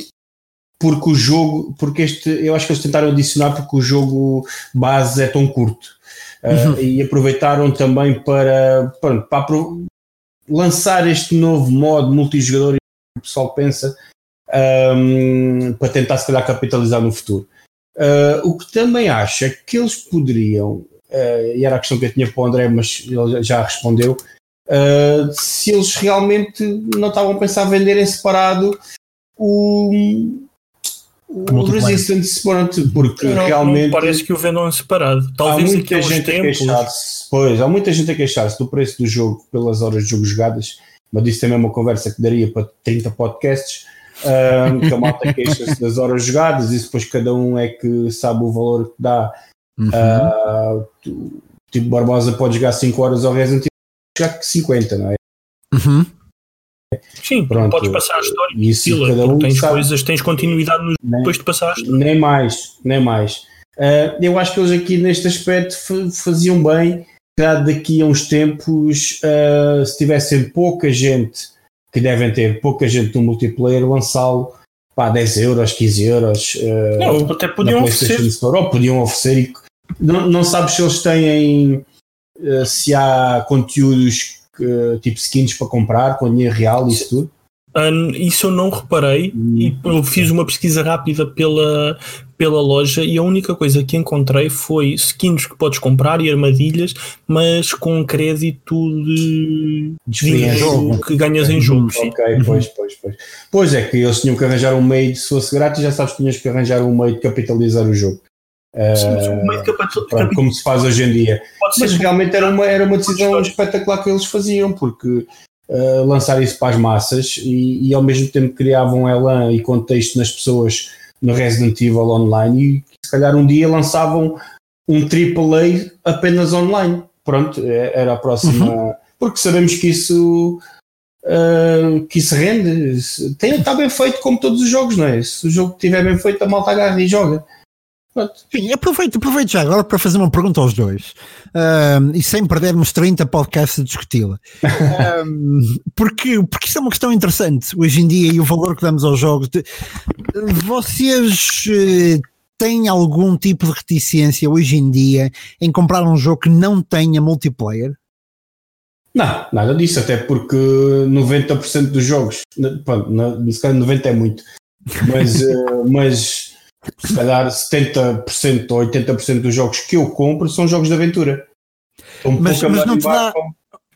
porque o jogo, porque este, eu acho que eles tentaram adicionar porque o jogo base é tão curto uh, uhum. e aproveitaram também para, para, para lançar este novo modo multijogador que o pessoal pensa um, para tentar se calhar capitalizar no futuro. Uh, o que também acho é que eles poderiam, uh, e era a questão que eu tinha para o André, mas ele já respondeu, se eles realmente não estavam a pensar vender em separado o, o Resistance, pronto, porque não, realmente. Não parece que o vendam separado. Talvez há muita gente tempos... a queixar-se. Pois, há muita gente a queixar-se do preço do jogo pelas horas de jogo jogadas, mas isso também é uma conversa que daria para 30 podcasts. Um, que a malta queixa-se das horas jogadas e depois cada um é que sabe o valor que dá. Uhum. Uh, tipo, Barbosa pode jogar 5 horas ao Resident Evil, jogar 50, não é? Uhum. Sim, Pronto, podes passar a história isso fila, cada um tens sabe. coisas, tens continuidade no, nem, depois de passar a história. Nem mais, nem mais. Uh, eu acho que eles aqui neste aspecto faziam bem, claro, daqui a uns tempos, uh, se tivessem pouca gente, que devem ter pouca gente no multiplayer, lançá-lo para 10 euros, 15 euros. Uh, não, até podiam oferecer. Store, ou podiam oferecer e não, não sabes se eles têm, se há conteúdos tipo skins para comprar com dinheiro real e isso tudo? Um, isso eu não reparei Hum. e eu fiz uma pesquisa rápida pela, pela loja e a única coisa que encontrei foi skins que podes comprar e armadilhas, mas com crédito de que ganhas em jogo. sim. Ok, pois, pois, pois. Pois é que eles tinham que arranjar um meio, se fosse grátis, já sabes que tinhas que arranjar um meio de capitalizar o jogo. Sim, mas o meio de capital- pronto, como se faz hoje em dia. Mas realmente era uma, era uma decisão espetacular que eles faziam, porque ah, lançar isso para as massas e, e ao mesmo tempo criavam elan e contexto nas pessoas no Resident Evil Online e se calhar um dia lançavam um AAA apenas online. Pronto, é- era a próxima. Porque sabemos que isso. ah, que isso rende, Se- tem, está bem feito como todos os jogos, não é? Se o jogo estiver bem feito, a malta agarra e joga. Pronto. Sim, aproveito, aproveito já agora para fazer uma pergunta aos dois. Ahm, e sem perdermos 30 podcasts a discuti-la. Ahm, porque, porque isso é uma questão interessante hoje em dia e o valor que damos aos jogos. De- vocês eh, têm algum tipo de reticência hoje em dia em comprar um jogo que não tenha multiplayer? Não, nada disso, até porque 90% dos jogos, pronto, se calhar 90% é muito, mas, eh, mas se calhar 70% ou 80% dos jogos que eu compro são jogos de aventura. Estão Mas- mas não te dá- para, para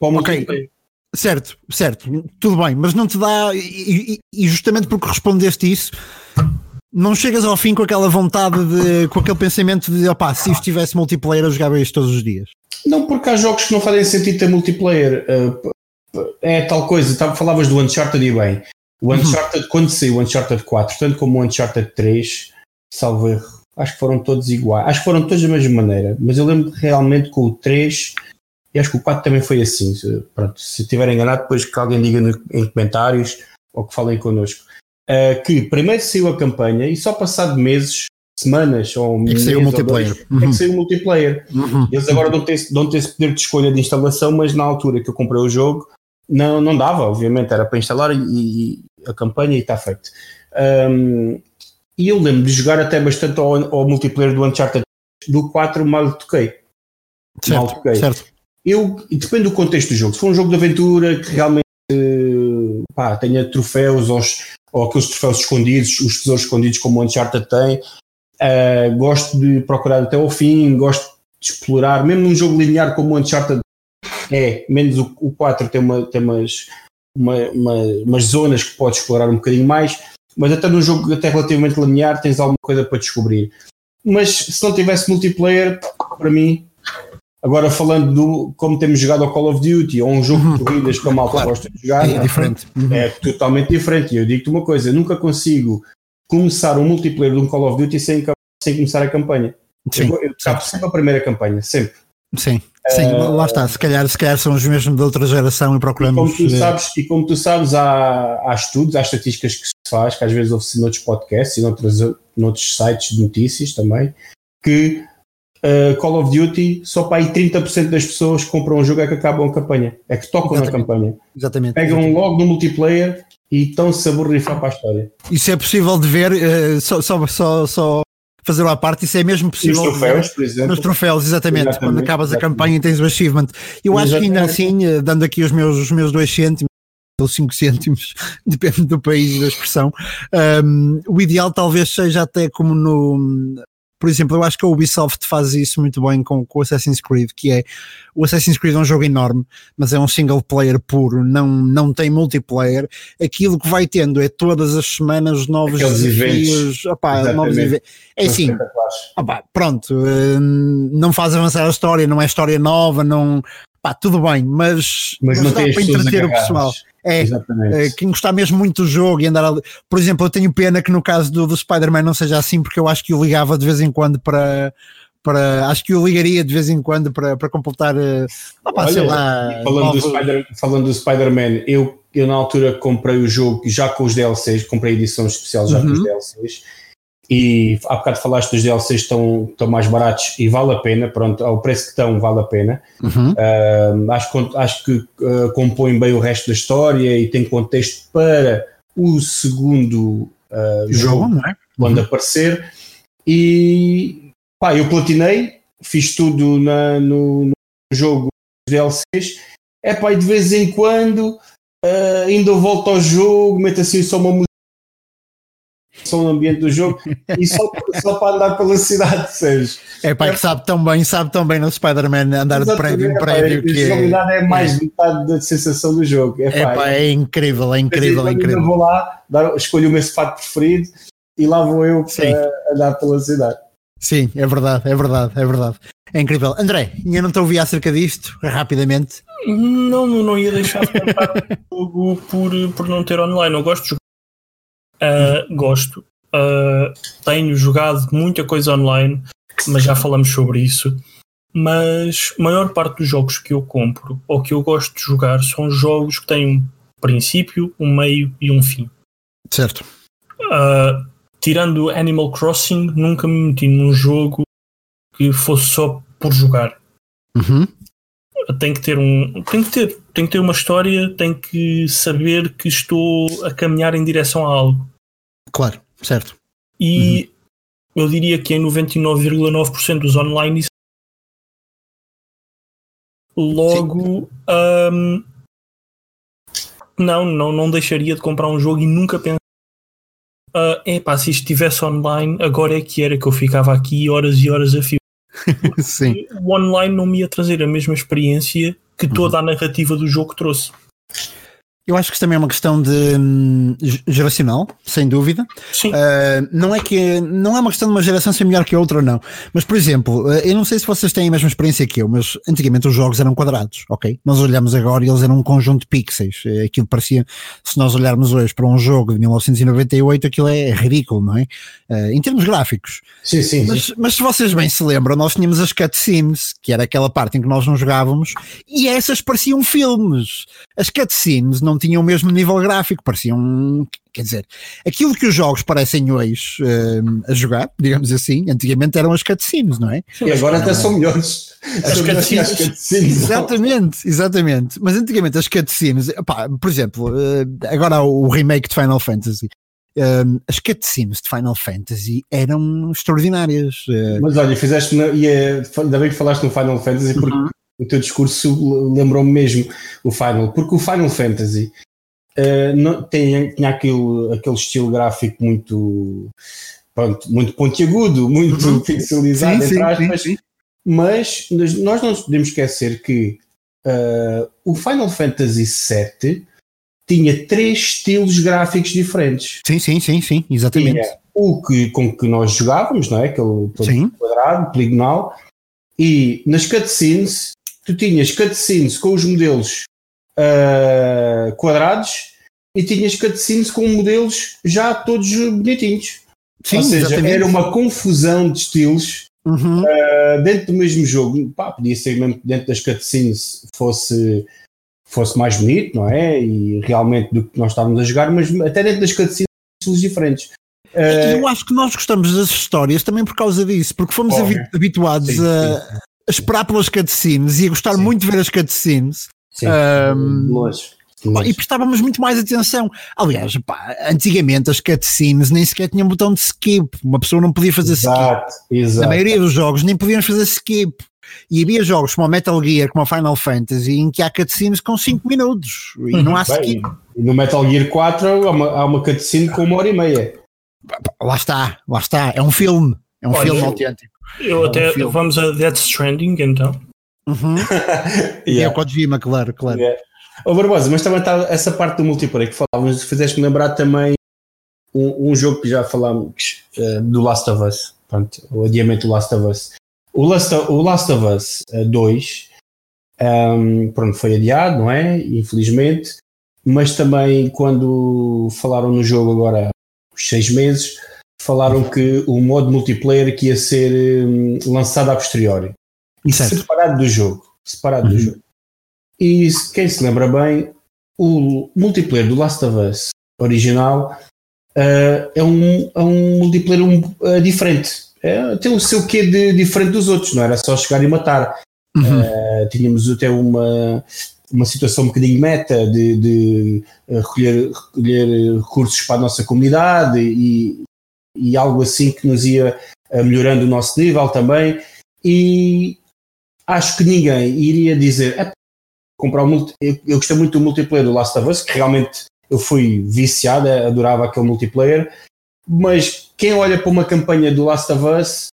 o Ok. multiplayer. Certo, certo, tudo bem, mas não te dá, e, e- justamente porque respondeste isso, não chegas ao fim com aquela vontade de, com aquele pensamento de opá, se isto tivesse multiplayer eu jogava isto todos os dias. Não, porque há jogos que não fazem sentido ter multiplayer. eh, é tal coisa, tá, falavas do Uncharted e bem. O Uhum. Uncharted, quando saiu o Uncharted 4, tanto como o Uncharted 3, salvo erro, acho que foram todos iguais. Acho que foram todos da mesma maneira, mas eu lembro realmente com o 3 e acho que o 4 também foi assim. Se- Pronto, se estiver enganado, depois que alguém diga no- em comentários ou que falem connosco. Eh, que primeiro saiu a campanha e só passado meses, semanas ou É que saiu o ou dois, multiplayer. é Uhum. que saiu o multiplayer. Uhum. Eles agora dão-te esse, dão-te esse poder de escolha de instalação, mas na altura que eu comprei o jogo não, não dava, obviamente, era para instalar e, e a campanha e está feito. Um, e eu lembro de jogar até bastante ao, ao multiplayer do Uncharted do 4 mal toquei. Mal Certo, toquei. certo. Eu, depende do contexto do jogo. Se for um jogo de aventura que realmente eh, pá, tenha troféus ou, os- ou aqueles troféus escondidos, os tesouros escondidos como o Uncharted tem, eh, gosto de procurar até ao fim, gosto de explorar, mesmo num jogo linear como o Uncharted é, menos o, o 4 tem, uma, tem umas, uma- uma- umas zonas que podes explorar um bocadinho mais, mas até num jogo até relativamente linear tens alguma coisa para descobrir. Mas se não tivesse multiplayer, para mim, agora falando do como temos jogado ao Call of Duty ou um jogo de corridas que a malta Claro. gosta de jogar, É diferente. Uhum. é totalmente diferente. E eu digo-te uma coisa: nunca consigo começar um multiplayer de um Call of Duty sem, sem começar a campanha. Sim, eu eu sempre a primeira campanha, sempre. sim, sim, lá está. Se calhar, se calhar são os mesmos de outra geração e E procuramos. como tu sabes, e como tu sabes há, há estudos, há estatísticas que se faz, que às vezes ouve-se noutros podcasts e noutros, noutros sites de notícias também, que uh, Call of Duty só para aí 30% das pessoas que compram um jogo é que acabam a campanha, é que tocam na Exatamente. campanha. Exatamente. Pegam exatamente. logo no multiplayer e estão-se a borrifar para a história. Isso é possível de ver, eh, só, só, só, só fazer à parte, isso é mesmo possível. os de ver. troféus, por exemplo. Nos troféus, exatamente, Exatamente, quando acabas a exatamente. campanha e tens o achievement. Eu acho que ainda Exatamente. assim, eh, dando aqui os meus, os meus dois cêntimos, ou cinco cêntimos, depende do país e da expressão, um, o ideal talvez seja até como no. Por exemplo, eu acho que a Ubisoft faz isso muito bem com, com o Assassin's Creed, que é o Assassin's Creed é um jogo enorme, mas é um single player puro, não, não tem multiplayer. Aquilo que vai tendo é todas as semanas novos Aqueles desafios, opá, novos eventos. É assim, pronto, hum, não faz avançar a história, não é história nova, não. Pá, tudo bem, mas, Mas dá mantém as para entreter o pessoal. É, Exatamente. é, quem gostar mesmo muito do jogo e andar ali. Por exemplo, eu tenho pena que no caso do, do Spider-Man não seja assim, porque eu acho que o ligava de vez em quando para. para acho que o ligaria de vez em quando para, para completar. eh, sei Olha, lá. Falando do, novos- Spider, falando do Spider-Man, eu, eu na altura comprei o jogo já com os DLCs, comprei a edição especial já com os Uhum. DLCs. E há bocado falaste dos DLCs estão, estão mais baratos e vale a pena, pronto, ao preço que estão, vale a pena. Uhum, Uh, acho, que- acho que uh, compõe bem o resto da história e tem contexto para o segundo uh, jogo jogo, é? quando aparecer. E pá, eu platinei, fiz tudo na- no, no jogo dos DLCs. É pá, e de vez em quando uh, ainda volta ao jogo, mete assim só uma música só no ambiente do jogo e só, só para andar pela cidade, Sérgio. É pá, que sabe tão bem, sabe tão bem no Spider-Man andar de prédio em prédio. que a jogabilidade é, é mais de metade da sensação do jogo. É, pá, pá, é, é incrível, é incrível, é incrível. Eu vou lá, dar, escolho o meu fato preferido e lá vou eu para andar pela cidade. Sim, é verdade, é verdade, é verdade. É incrível. André, ainda não te ouvi acerca disto, rapidamente. Não, não, ia deixar de contar o jogo por, por não ter online. Eu gosto de jogar Uh, gosto. Uh, tenho jogado muita coisa online, mas já falamos sobre isso. Mas a maior parte dos jogos que eu compro ou que eu gosto de jogar são jogos que têm um princípio, um meio e um fim. Certo. Uh, tirando Animal Crossing, nunca me meti num jogo que fosse só por jogar. Uhum. Tem que ter um. Tem que ter, tem que ter uma história, tem que saber que estou a caminhar em direção a algo. Claro, certo. E uhum. eu diria que em 99,9% dos online logo um, não, não, não deixaria de comprar um jogo e nunca pensar uh, epá, se isto estivesse online, agora é que era que eu ficava aqui horas e horas a fio. Sim. O online não me ia trazer a mesma experiência que toda a narrativa do jogo trouxe. Eu acho que isso também é uma questão de hum, geracional, sem dúvida. Sim. Uh, não é que não é uma questão de uma geração ser melhor que a outra, não. Mas, por exemplo, uh, eu não sei se vocês têm a mesma experiência que eu, mas antigamente os jogos eram quadrados, ok? Nós olhamos agora e eles eram um conjunto de pixels. Uh, aquilo parecia, se nós olharmos hoje para um jogo de 1998, aquilo é ridículo, não é? em termos gráficos. Sim, sim. Mas, mas, se vocês bem se lembram, nós tínhamos as cutscenes, que era aquela parte em que nós não jogávamos, e essas pareciam filmes. As cutscenes não tinham o mesmo nível gráfico, pareciam, quer dizer, aquilo que os jogos parecem hoje uh, a jogar, digamos assim, antigamente eram as cutscenes, não é? E agora até são melhores. As cutscenes. cutscenes. Exatamente, exatamente. Mas antigamente as cutscenes, pá, por exemplo, uh, agora o remake de Final Fantasy. Uh, as cutscenes de Final Fantasy eram extraordinárias. Mas olha, fizeste, e ainda bem que falaste no Final Fantasy, porque uhum o teu discurso lembrou-me mesmo o Final, porque o Final Fantasy uh, não, tem, tinha aquele, aquele estilo gráfico muito, pronto, muito pontiagudo, muito uhum. pixelizado, sim, entre aspas, sim, sim. mas nós não podemos esquecer que uh, o Final Fantasy VII tinha três estilos gráficos diferentes. Sim, sim, sim, sim, exatamente. Tinha o que, com que nós jogávamos, não é? Aquele quadrado, poligonal, e nas cutscenes tu tinhas cutscenes com os modelos uh, quadrados e tinhas cutscenes com modelos já todos bonitinhos. Sim, Ou seja, exatamente. era uma confusão de estilos uhum. uh, dentro do mesmo jogo. Pá, podia ser mesmo que dentro das cutscenes fosse, fosse mais bonito, não é? E realmente do que nós estávamos a jogar, mas até dentro das cutscenes estilos diferentes. Uh, eu acho que nós gostamos das histórias também por causa disso, porque fomos habituados sim, sim. a, a esperar pelas cutscenes e a gostar Sim. muito de ver as cutscenes. Sim, um, E prestávamos muito mais atenção. Aliás, pá, antigamente as cutscenes nem sequer tinham botão de skip. Uma pessoa não podia fazer exato, skip. Exato. Na maioria dos jogos nem podíamos fazer skip. E havia jogos como a Metal Gear, como a Final Fantasy, em que há cutscenes com 5 minutos e não há Bem, skip. E no Metal Gear 4 há uma, há uma cutscene com uma hora e meia. Lá está, lá está. É um filme. É um Olha, filme autêntico. Eu é até. Um vamos a Death Stranding então. Uhum. yeah. E é o Kojima, claro, claro. Yeah. Oh, Barbosa, mas também está essa parte do multiplayer que falávamos, fizeste-me lembrar também um, um, jogo que já falámos uh, do Last of Us, pronto, o adiamento do Last of Us. O Last of, o Last of Us 2 um, ehm, pronto, foi adiado, não é? Infelizmente, mas também quando falaram no jogo agora há seis meses, falaram que o modo multiplayer que ia ser um, lançado a posteriori. Certo. Separado do jogo. Separado uhum. do jogo. E quem se lembra bem, o multiplayer do Last of Us original uh, é, um, é um multiplayer um, uh, diferente. É, tem o seu quê de diferente dos outros, não era só chegar e matar. Uhum. Uh, tínhamos até uma, uma situação um bocadinho meta de, de recolher, recolher recursos para a nossa comunidade e, e algo assim que nos ia eh, melhorando o nosso nível também. E acho que ninguém iria dizer comprar o multi, eu, eu gostei muito do multiplayer do Last of Us, que realmente eu fui viciado, adorava aquele multiplayer, mas quem olha para uma campanha do Last of Us,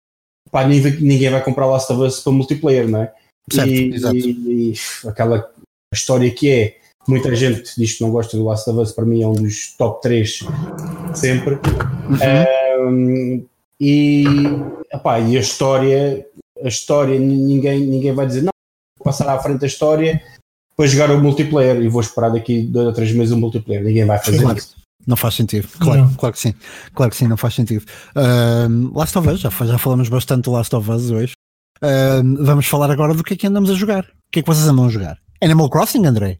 pá, ninguém vai comprar Last of Us para multiplayer, não é? Certo, e, e, e, aquela história que é, muita gente diz que não gosta do Last of Us, para mim é um dos top 3 sempre. Uhum. Um, e, epá, e a história, a história, ninguém, ninguém vai dizer, não, vou passar à frente da história para jogar o multiplayer e vou esperar daqui dois ou três meses o multiplayer. Ninguém vai fazer claro. isso. Não faz sentido, claro, claro que sim, claro que sim, não faz sentido. Uh, Last of Us, já, já falamos bastante do Last of Us hoje. Uh, vamos falar agora do que é que andamos a jogar. O que é que vocês andam a jogar? Animal Crossing, André?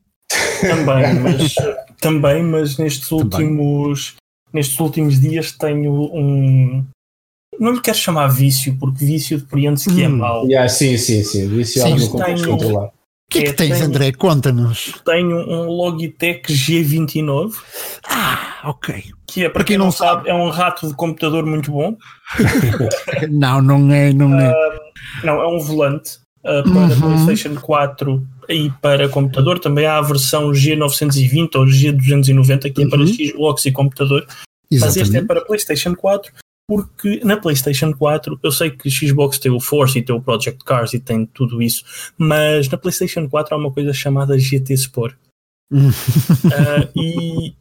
Também, mas, também, mas nestes últimos nestes últimos dias tenho um, não lhe quero chamar vício, porque vício depreende-se que é hum. mau. Yeah, sim, sim, sim. Vício é algo que tenho, controlar. O que é que tens, tenho, André? Conta-nos. Tenho um Logitech G29. Ah, ok. Que é, para, para quem, quem, não sabe, é um rato de computador muito bom. não, não é, não é. Uh, não, é um volante uh, para uhum. PlayStation 4 e para computador. Também há a versão G920 ou G290 que é para uhum. Xbox e computador. Exatamente. Mas este é para PlayStation 4 porque na PlayStation 4 eu sei que Xbox tem o Force e tem o Project Cars e tem tudo isso, mas na PlayStation 4 há uma coisa chamada GT Sport. uh, e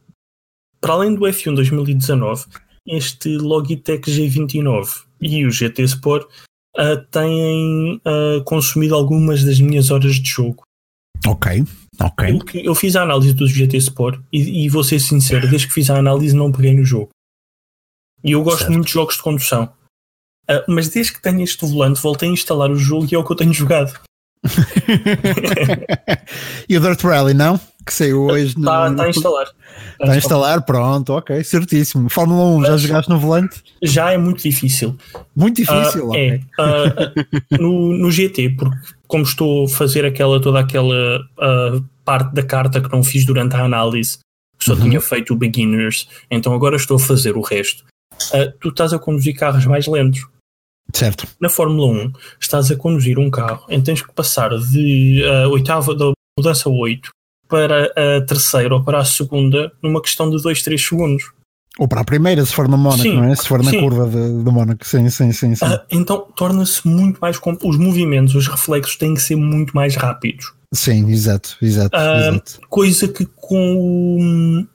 para além do F1 2019, este Logitech G29 e o GT Sport uh, têm uh, consumido algumas das minhas horas de jogo. Ok, ok. Porque eu fiz a análise do GT Sport e, e vou ser sincero, desde que fiz a análise não peguei no jogo. E eu gosto certo. muito de jogos de condução. Uh, mas desde que tenho este volante, voltei a instalar o jogo e é o que eu tenho jogado. e o Dirt Rally, não? Que saiu hoje. Está no... tá a instalar. Está a instalar, pronto, ok, certíssimo. Fórmula 1, já jogaste no volante? Já é muito difícil. Muito difícil, uh, okay. É. Uh, no, no GT, porque como estou a fazer aquela, toda aquela uh, parte da carta que não fiz durante a análise, só uhum. tinha feito o beginners, então agora estou a fazer o resto uh, tu estás a conduzir carros mais lentos. Certo. Na Fórmula 1, estás a conduzir um carro em tens que passar de uh, oitava da mudança 8 para a terceira ou para a segunda numa questão de 2, 3 segundos. Ou para a primeira, se for na Mónaco, sim, não é? Se for na sim. curva de, de Mónaco, sim, sim, sim. sim. Uh, então torna-se muito mais. Os movimentos, os reflexos têm que ser muito mais rápidos. Sim, exato, exato. Uh, exato. Coisa que com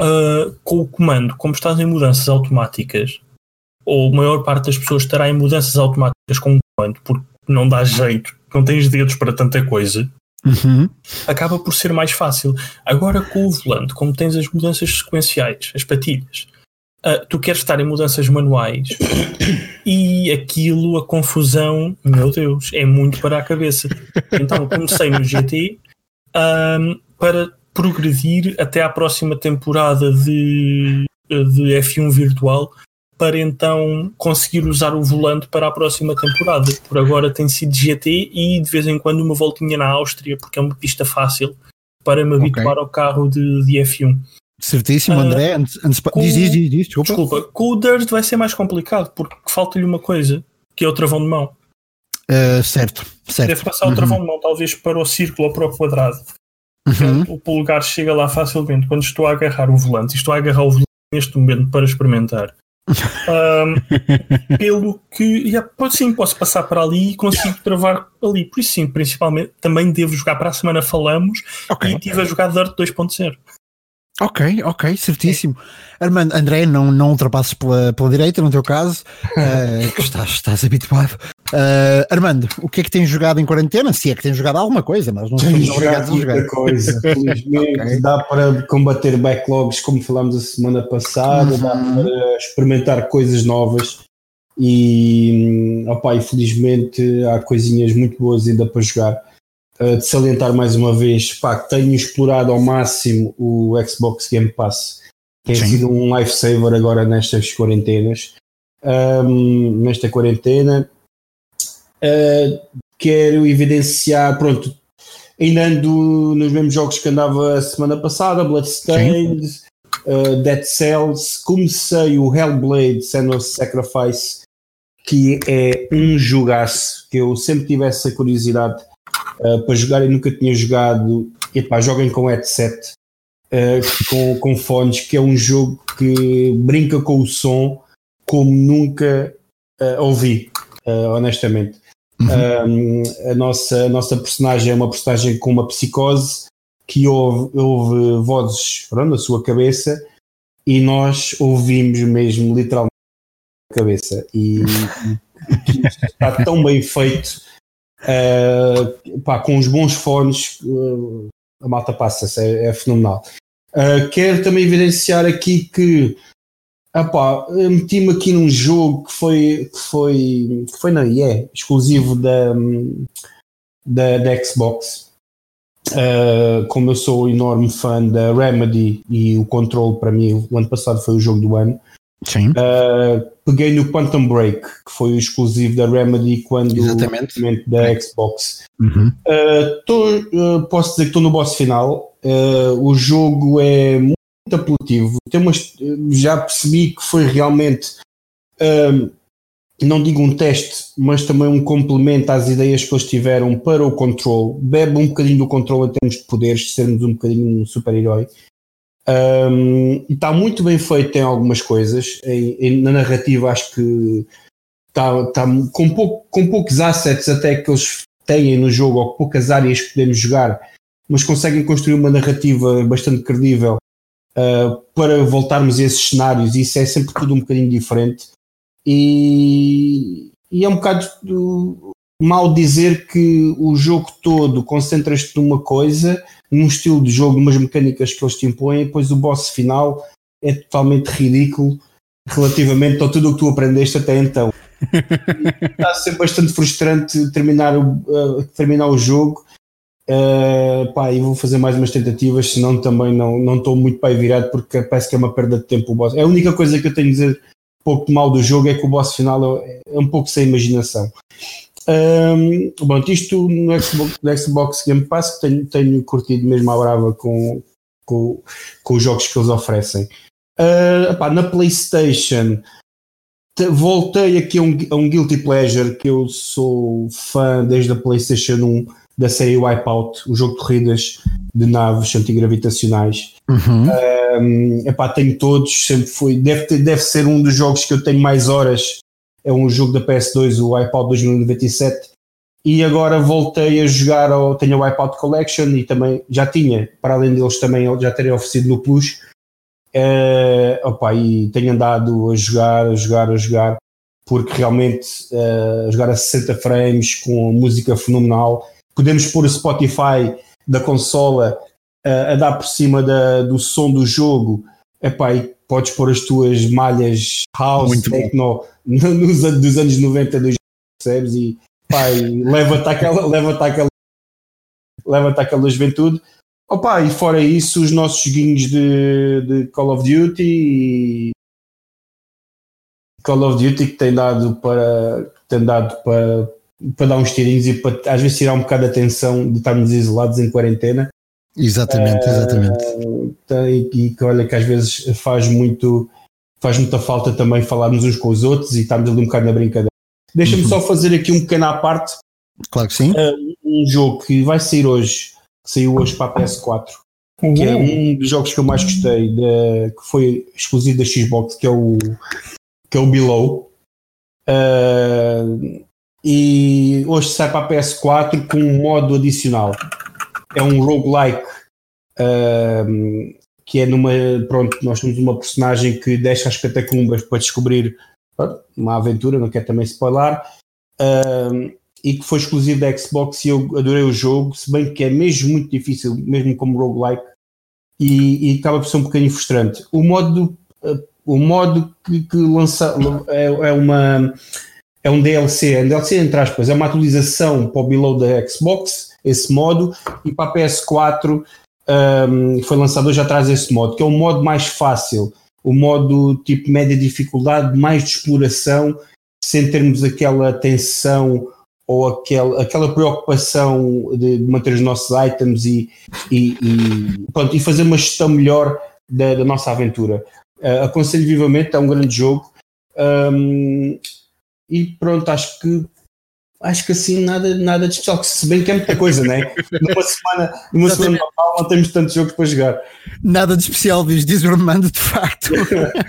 uh, com o comando, como estás em mudanças automáticas, ou a maior parte das pessoas estará em mudanças automáticas com o comando, porque não dá jeito, não tens dedos para tanta coisa, uhum. acaba por ser mais fácil. Agora com o volante, como tens as mudanças sequenciais, as patilhas, uh, tu queres estar em mudanças manuais e aquilo, a confusão, meu Deus, é muito para a cabeça. Então comecei no GT para progredir até à próxima temporada de, de F1 virtual para então conseguir usar o volante para a próxima temporada. Por agora tem sido GT e de vez em quando uma voltinha na Áustria, porque é uma pista fácil para me habituar okay. ao carro de, de F1. Certíssimo, uh, André. Antes, antes, com, diz, diz, diz, diz, desculpa. Desculpa, com o Dirt vai ser mais complicado porque falta-lhe uma coisa, que é o travão de mão. Uh, certo, certo. Deve passar uhum. o travão de mão, talvez para o círculo ou para o quadrado. Uhum. O polegar chega lá facilmente quando estou a agarrar o volante. Estou a agarrar o volante neste momento para experimentar. Um, pelo que yeah, pode, sim, posso passar para ali e consigo travar ali. Por isso, sim, principalmente também devo jogar para a semana. Falamos okay. e estive a jogar Dirt 2.0. Ok, ok, certíssimo. Armando, André, não, não ultrapasses pela, pela direita, no teu caso, uh, que estás, estás habituado. Uh, Armando, o que é que tens jogado em quarentena? Se é que tens jogado alguma coisa, mas não somos obrigados a jogar. coisa, felizmente. okay. Dá para combater backlogs, como falámos a semana passada, uhum. dá para experimentar coisas novas e, opa, infelizmente há coisinhas muito boas ainda para jogar uh, de salientar mais uma vez pá, tenho explorado ao máximo o Xbox Game Pass, que tem Sim. sido um lifesaver agora nestas quarentenas. Um, nesta quarentena, uh, quero evidenciar, pronto, ainda ando nos mesmos jogos que andava a semana passada, Bloodstained, uh, Dead Cells, comecei o Hellblade Senua's Sacrifice, que é um jogaço, que eu sempre tive essa curiosidade uh, para jogar e nunca tinha jogado. Epá, joguem com headset, com, com fones, que é um jogo que brinca com o som como nunca ouvi, honestamente. Uhum. a, nossa, a nossa personagem é uma personagem com uma psicose que ouve, ouve vozes pronto, na sua cabeça e nós ouvimos mesmo literalmente a cabeça e, e está tão bem feito uh, pá, com os bons fones uh, a malta passa-se, é, é, fenomenal uh, quero também evidenciar aqui que meti-me aqui num jogo que foi que foi, que foi na IE, exclusivo da, da, da Xbox Uh, como eu sou enorme fã da Remedy e o Control para mim o ano passado foi o jogo do ano Sim. Uh, peguei no Quantum Break que foi o exclusivo da Remedy quando Exatamente. da Xbox uhum. uh, tô, posso dizer que estou no boss final o jogo é muito apelativo Tem umas, já percebi que foi realmente não digo um teste, mas também um complemento às ideias que eles tiveram para o control. Bebe um bocadinho do control em termos de poderes, de sermos um bocadinho um super-herói. Um, está muito bem feito em algumas coisas. Em, em, na narrativa, acho que está, está com, pouco, com poucos assets até que eles têm no jogo, ou poucas áreas que podemos jogar, mas conseguem construir uma narrativa bastante credível uh, para voltarmos a esses cenários. Isso é sempre tudo um bocadinho diferente. E, e é um bocado mal dizer que o jogo todo concentras-te numa coisa, num estilo de jogo, umas mecânicas que eles te impõem, depois o boss final é totalmente ridículo relativamente a tudo o que tu aprendeste até então. está a ser bastante frustrante terminar o, uh, terminar o jogo. Uh, pá, e vou fazer mais umas tentativas, senão também não, não estou muito para virado porque parece que é uma perda de tempo o boss. É a única coisa que eu tenho a dizer pouco mal do jogo é que o boss final é, é um pouco sem imaginação. Um, bom, isto no Xbox, no Xbox Game Pass tenho, tenho curtido mesmo à brava com, com, com os jogos que eles oferecem. Uh, epá, na PlayStation voltei aqui a um, a um Guilty Pleasure que eu sou fã desde a PlayStation 1 da série Wipeout, o jogo de corridas de naves antigravitacionais. Uhum. Um, epá, tenho todos, sempre fui. Deve, ter, deve ser um dos jogos que eu tenho mais horas. É um jogo da PS2, o Wipeout 2097. E agora voltei a jogar, ao, tenho o Wipeout Collection e também já tinha, para além deles também já terem oferecido no Plus. Uh, opa, e tenho andado a jogar, a jogar, a jogar, porque realmente uh, jogar a 60 frames com música fenomenal. Podemos pôr o Spotify da consola a, a dar por cima da, do som do jogo, epá, e podes pôr as tuas malhas house, Muito techno nos, dos anos 90 dos percebes? E leva-te aquela, leva-te aquela, leva-te aquela juventude. Opa, e fora isso, os nossos joguinhos de, de Call of Duty e Call of Duty que tem dado para tem dado para, para dar uns tirinhos e para às vezes tirar um bocado a atenção de estarmos isolados em quarentena Exatamente, exatamente. Uh, e que olha que às vezes faz muito faz muita falta também falarmos uns com os outros e estarmos ali um bocado na brincadeira. Deixa-me uhum. só fazer aqui um pequeno à parte. Claro que sim. Uh, um jogo que vai sair hoje, que saiu hoje para a PS4, uhum. que é um dos jogos que eu mais gostei, de, que foi exclusivo da Xbox, que é o, que é o Below. Uh, e hoje sai para a PS4 com um modo adicional é um roguelike uh, que é numa. Pronto, nós temos uma personagem que deixa as catacumbas para descobrir uma aventura, não quero também spoiler. Uh, e que foi exclusivo da Xbox e eu adorei o jogo, se bem que é mesmo muito difícil, mesmo como roguelike, e, e acaba por ser um bocadinho frustrante. O modo, uh, o modo que, que lança é, é, uma é um DLC, é um DLC entre aspas, é uma atualização para o below da Xbox esse modo, e para a PS4 um, foi lançado hoje atrás esse modo, que é o modo mais fácil, o modo tipo média dificuldade, mais de exploração, sem termos aquela tensão ou aquela, aquela preocupação de, de manter os nossos items e, e, e, pronto, e fazer uma gestão melhor da, da nossa aventura. Uh, aconselho vivamente, é um grande jogo. Um, e pronto, acho que acho que assim nada, nada de especial, se bem que é muita coisa, não é? Numa semana, numa semana normal não temos tantos jogos para jogar. Nada de especial, diz, diz o Armando, de facto,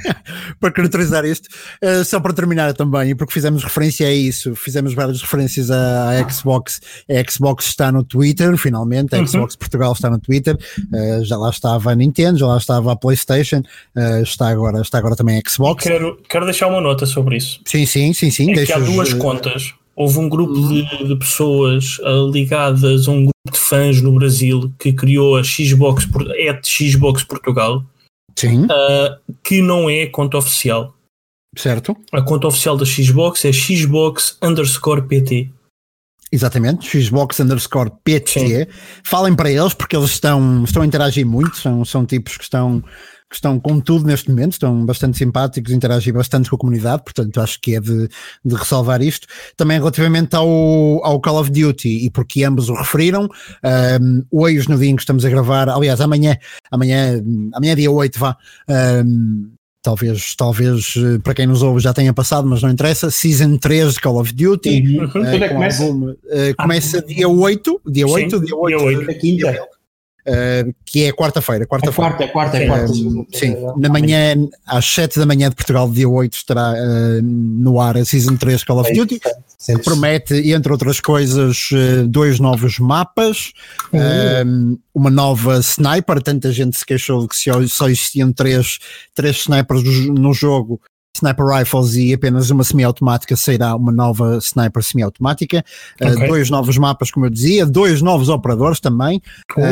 para caracterizar isto. Uh, só para terminar também, e porque fizemos referência a isso, fizemos várias referências à, à Xbox. A Xbox está no Twitter, finalmente, a uhum. Xbox Portugal está no Twitter, uh, já lá estava a Nintendo, já lá estava a PlayStation, uh, está, agora, está agora também a Xbox. Quero, quero deixar uma nota sobre isso. Sim, sim, sim, sim. É que há duas contas houve um grupo de, de pessoas uh, ligadas a um grupo de fãs no Brasil que criou a Xbox, é Xbox Portugal, Sim. Uh, que não é conta oficial. Certo. A conta oficial da Xbox é Xbox underscore PT. Exatamente, Xbox underscore PT. Sim. Falem para eles porque eles estão, estão a interagir muito, são, são tipos que estão que estão com tudo neste momento, estão bastante simpáticos, interagem bastante com a comunidade, portanto acho que é de, de ressalvar isto. Também relativamente ao, ao Call of Duty, e porque ambos o referiram, um, hoje no dia em que estamos a gravar, aliás, amanhã, amanhã, amanhã é dia 8, vá. Um, talvez, talvez eh, para quem nos ouve já tenha passado, mas não interessa. Season 3 de Call of Duty. Uhum. Uh, Quando é que começa? Uh, começa dia 8, dia 8, Sim, dia 8, dia 8 da quinta. Uh, que é quarta-feira. Quarta-feira. É quarta, é quarta, é quarta. Uh, sim, na manhã, às 7 da manhã de Portugal, dia 8, estará uh, no ar a Season 3 Call of Duty. que Promete, entre outras coisas, dois novos mapas, uhum. uma nova sniper. Tanta gente se queixou que só existiam três, três snipers no jogo sniper rifles e apenas uma semiautomática sairá uma nova sniper semiautomática, okay. dois novos mapas, como eu dizia, dois novos operadores também. Cool.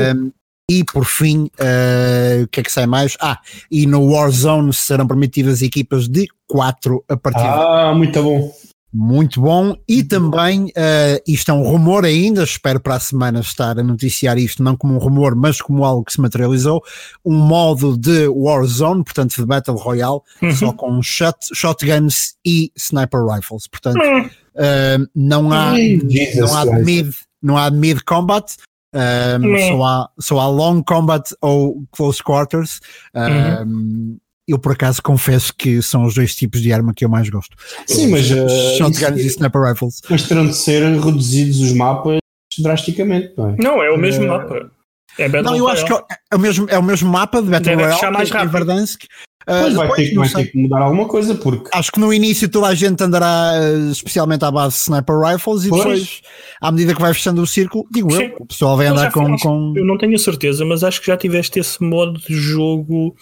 E por fim, uh, o que é que sai mais? Ah, e no Warzone serão permitidas equipas de 4 a partir Ah, muito bom. Muito bom. E também, uh, isto é um rumor ainda, espero para a semana estar a noticiar isto, não como um rumor, mas como algo que se materializou, um modo de Warzone, portanto de Battle Royale, uhum. só com shot, shotguns e sniper rifles. Portanto, uh, não há, não há mid, não há mid combat, um, só, há, só há long combat ou close quarters. Um, uhum. Eu por acaso confesso que são os dois tipos de arma que eu mais gosto. Sim, mas uh, shotguns e sniper rifles. Mas terão de ser reduzidos os mapas drasticamente, não é? Não, é o mesmo uh, mapa. É não, eu acho que é o mesmo, é o mesmo mapa de Battle Royale mais rápido. Verdansk. Uh, depois vai, ter, que, vai ter que mudar alguma coisa porque acho que no início toda a gente andará especialmente à base de sniper rifles e pois. depois à medida que vai fechando o círculo digo Sim. eu, o pessoal vai andar com, com eu não tenho a certeza mas acho que já tiveste esse modo de jogo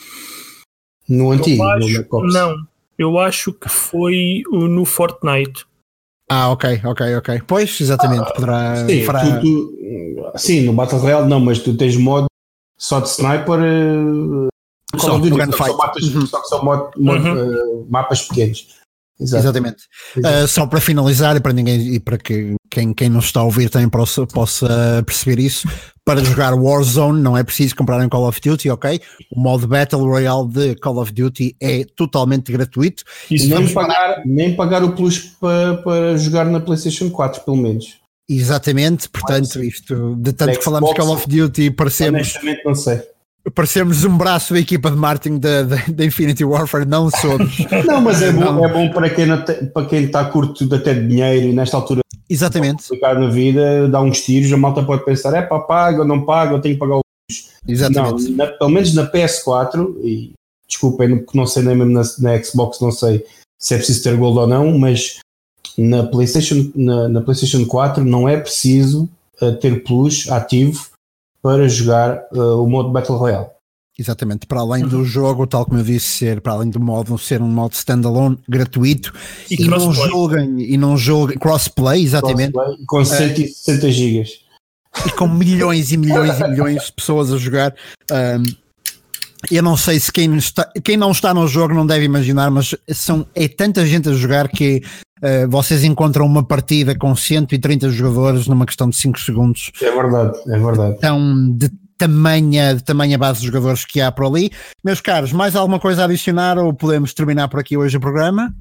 no antigo acho, no não eu acho que foi no Fortnite ah, ok, ok, ok. Pois, exatamente, ah, poderá. Sim, fará... tu, tu, sim, no Battle Royale não, mas tu tens modo só de sniper. Uh, só, Duty, só, mapas, uhum. só que são mod, mod, uhum. uh, mapas pequenos. Exatamente. Exatamente. Uh, só para finalizar e para ninguém e para que quem, quem nos está a ouvir também possa, possa perceber isso, para jogar Warzone não é preciso comprar um Call of Duty, ok? O modo Battle Royale de Call of Duty é totalmente gratuito. E nem pagar, nem pagar o plus para, para jogar na PlayStation 4, pelo menos. Exatamente, portanto, isto de tanto que falamos Call of Duty parecemos. Honestamente, não sei parecemos um braço da equipa de marketing da, Infinity Warfare, não somos. não, mas é bom, é bom para, quem para quem está curto até de dinheiro e nesta altura Exatamente. na vida, dá uns tiros, a malta pode pensar, é pá, pago, não pago, eu tenho que pagar o Exatamente. Não, na, pelo menos na PS4, e desculpem, porque não sei nem mesmo na, na, Xbox, não sei se é preciso ter Gold ou não, mas na PlayStation, na, na PlayStation 4 não é preciso uh, ter Plus ativo para jogar uh, o modo Battle Royale. Exatamente, para além do jogo, tal como eu disse, ser para além do modo ser um modo standalone gratuito e, e não julguem e não julguem crossplay, exatamente. Crossplay, com 160 uh, gigas e com milhões e milhões e milhões de pessoas a jogar. Um, eu não sei se quem, está, quem não está no jogo não deve imaginar, mas são, é tanta gente a jogar que vocês encontram uma partida com 130 jogadores numa questão de 5 segundos. É verdade, é verdade. Então, de tamanha, de tamanha base de jogadores que há por ali. Meus caros, mais alguma coisa a adicionar ou podemos terminar por aqui hoje o programa?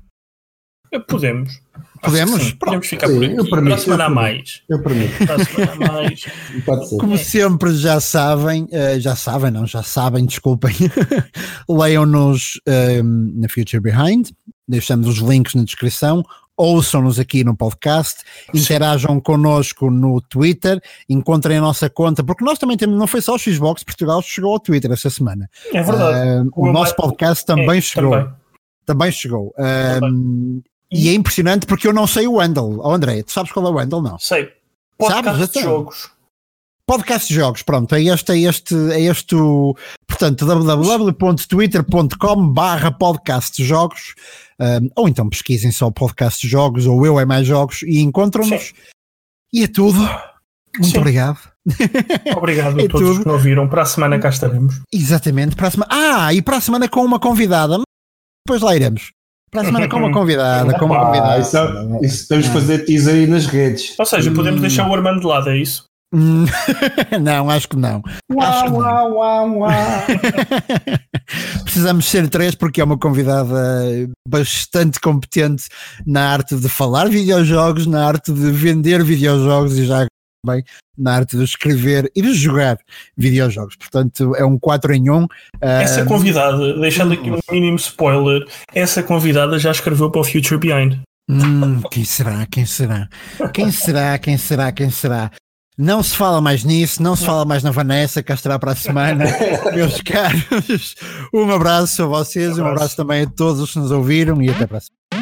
Podemos. Podemos? Podemos ficar sim, por aqui. Eu permito, para a semana a mais. Eu permito. Para a semana a mais. Como sempre já sabem, uh, já sabem, não, já sabem, desculpem. Leiam-nos uh, na Future Behind. Deixamos os links na descrição ouçam-nos aqui no podcast, interajam connosco no Twitter, encontrem a nossa conta, porque nós também temos, não foi só o Xbox, Portugal chegou ao Twitter essa semana. É verdade. Uh, o, o nosso podcast também é, chegou. Também, também chegou. Um, e, e, é impressionante porque eu não sei o Wendel. Oh, André, tu sabes qual é o Wendel? Não. Sei. Podcast Sabes? de jogos. Podcast de jogos, pronto, é este, é este, é este o, portanto, www.twitter.com barra podcast de jogos, um, ou então pesquisem só podcast de jogos, ou eu é mais jogos, e encontram-nos. E é tudo. Muito Sim. obrigado. Obrigado a é todos tudo. que ouviram. Para a semana cá estaremos. Exatamente. Para a semana... Ah, e para a semana com uma convidada. Depois lá iremos. Para a semana com uma convidada. Com uma convidada. Ah, isso, é- isso temos que fazer teaser aí nas redes. Ou seja, podemos hum. deixar o Armando de lado, é isso? Hum. não, acho que não. Uau, que uau, uau, uau. Precisamos ser três porque é uma convidada bastante competente na arte de falar videojogos, na arte de vender videojogos e já bem na arte de escrever e de jogar videojogos. Portanto, é um 4 em 1. Essa convidada, deixando aqui um mínimo spoiler, essa convidada já escreveu para o Future Behind. Hum, quem será? Quem será? Quem será? Quem será? Quem será? Não se fala mais nisso, não se fala mais na Vanessa, cá estará para a semana. Meus caros, um abraço a vocês, um abraço. um abraço também a todos os que nos ouviram e até para a semana.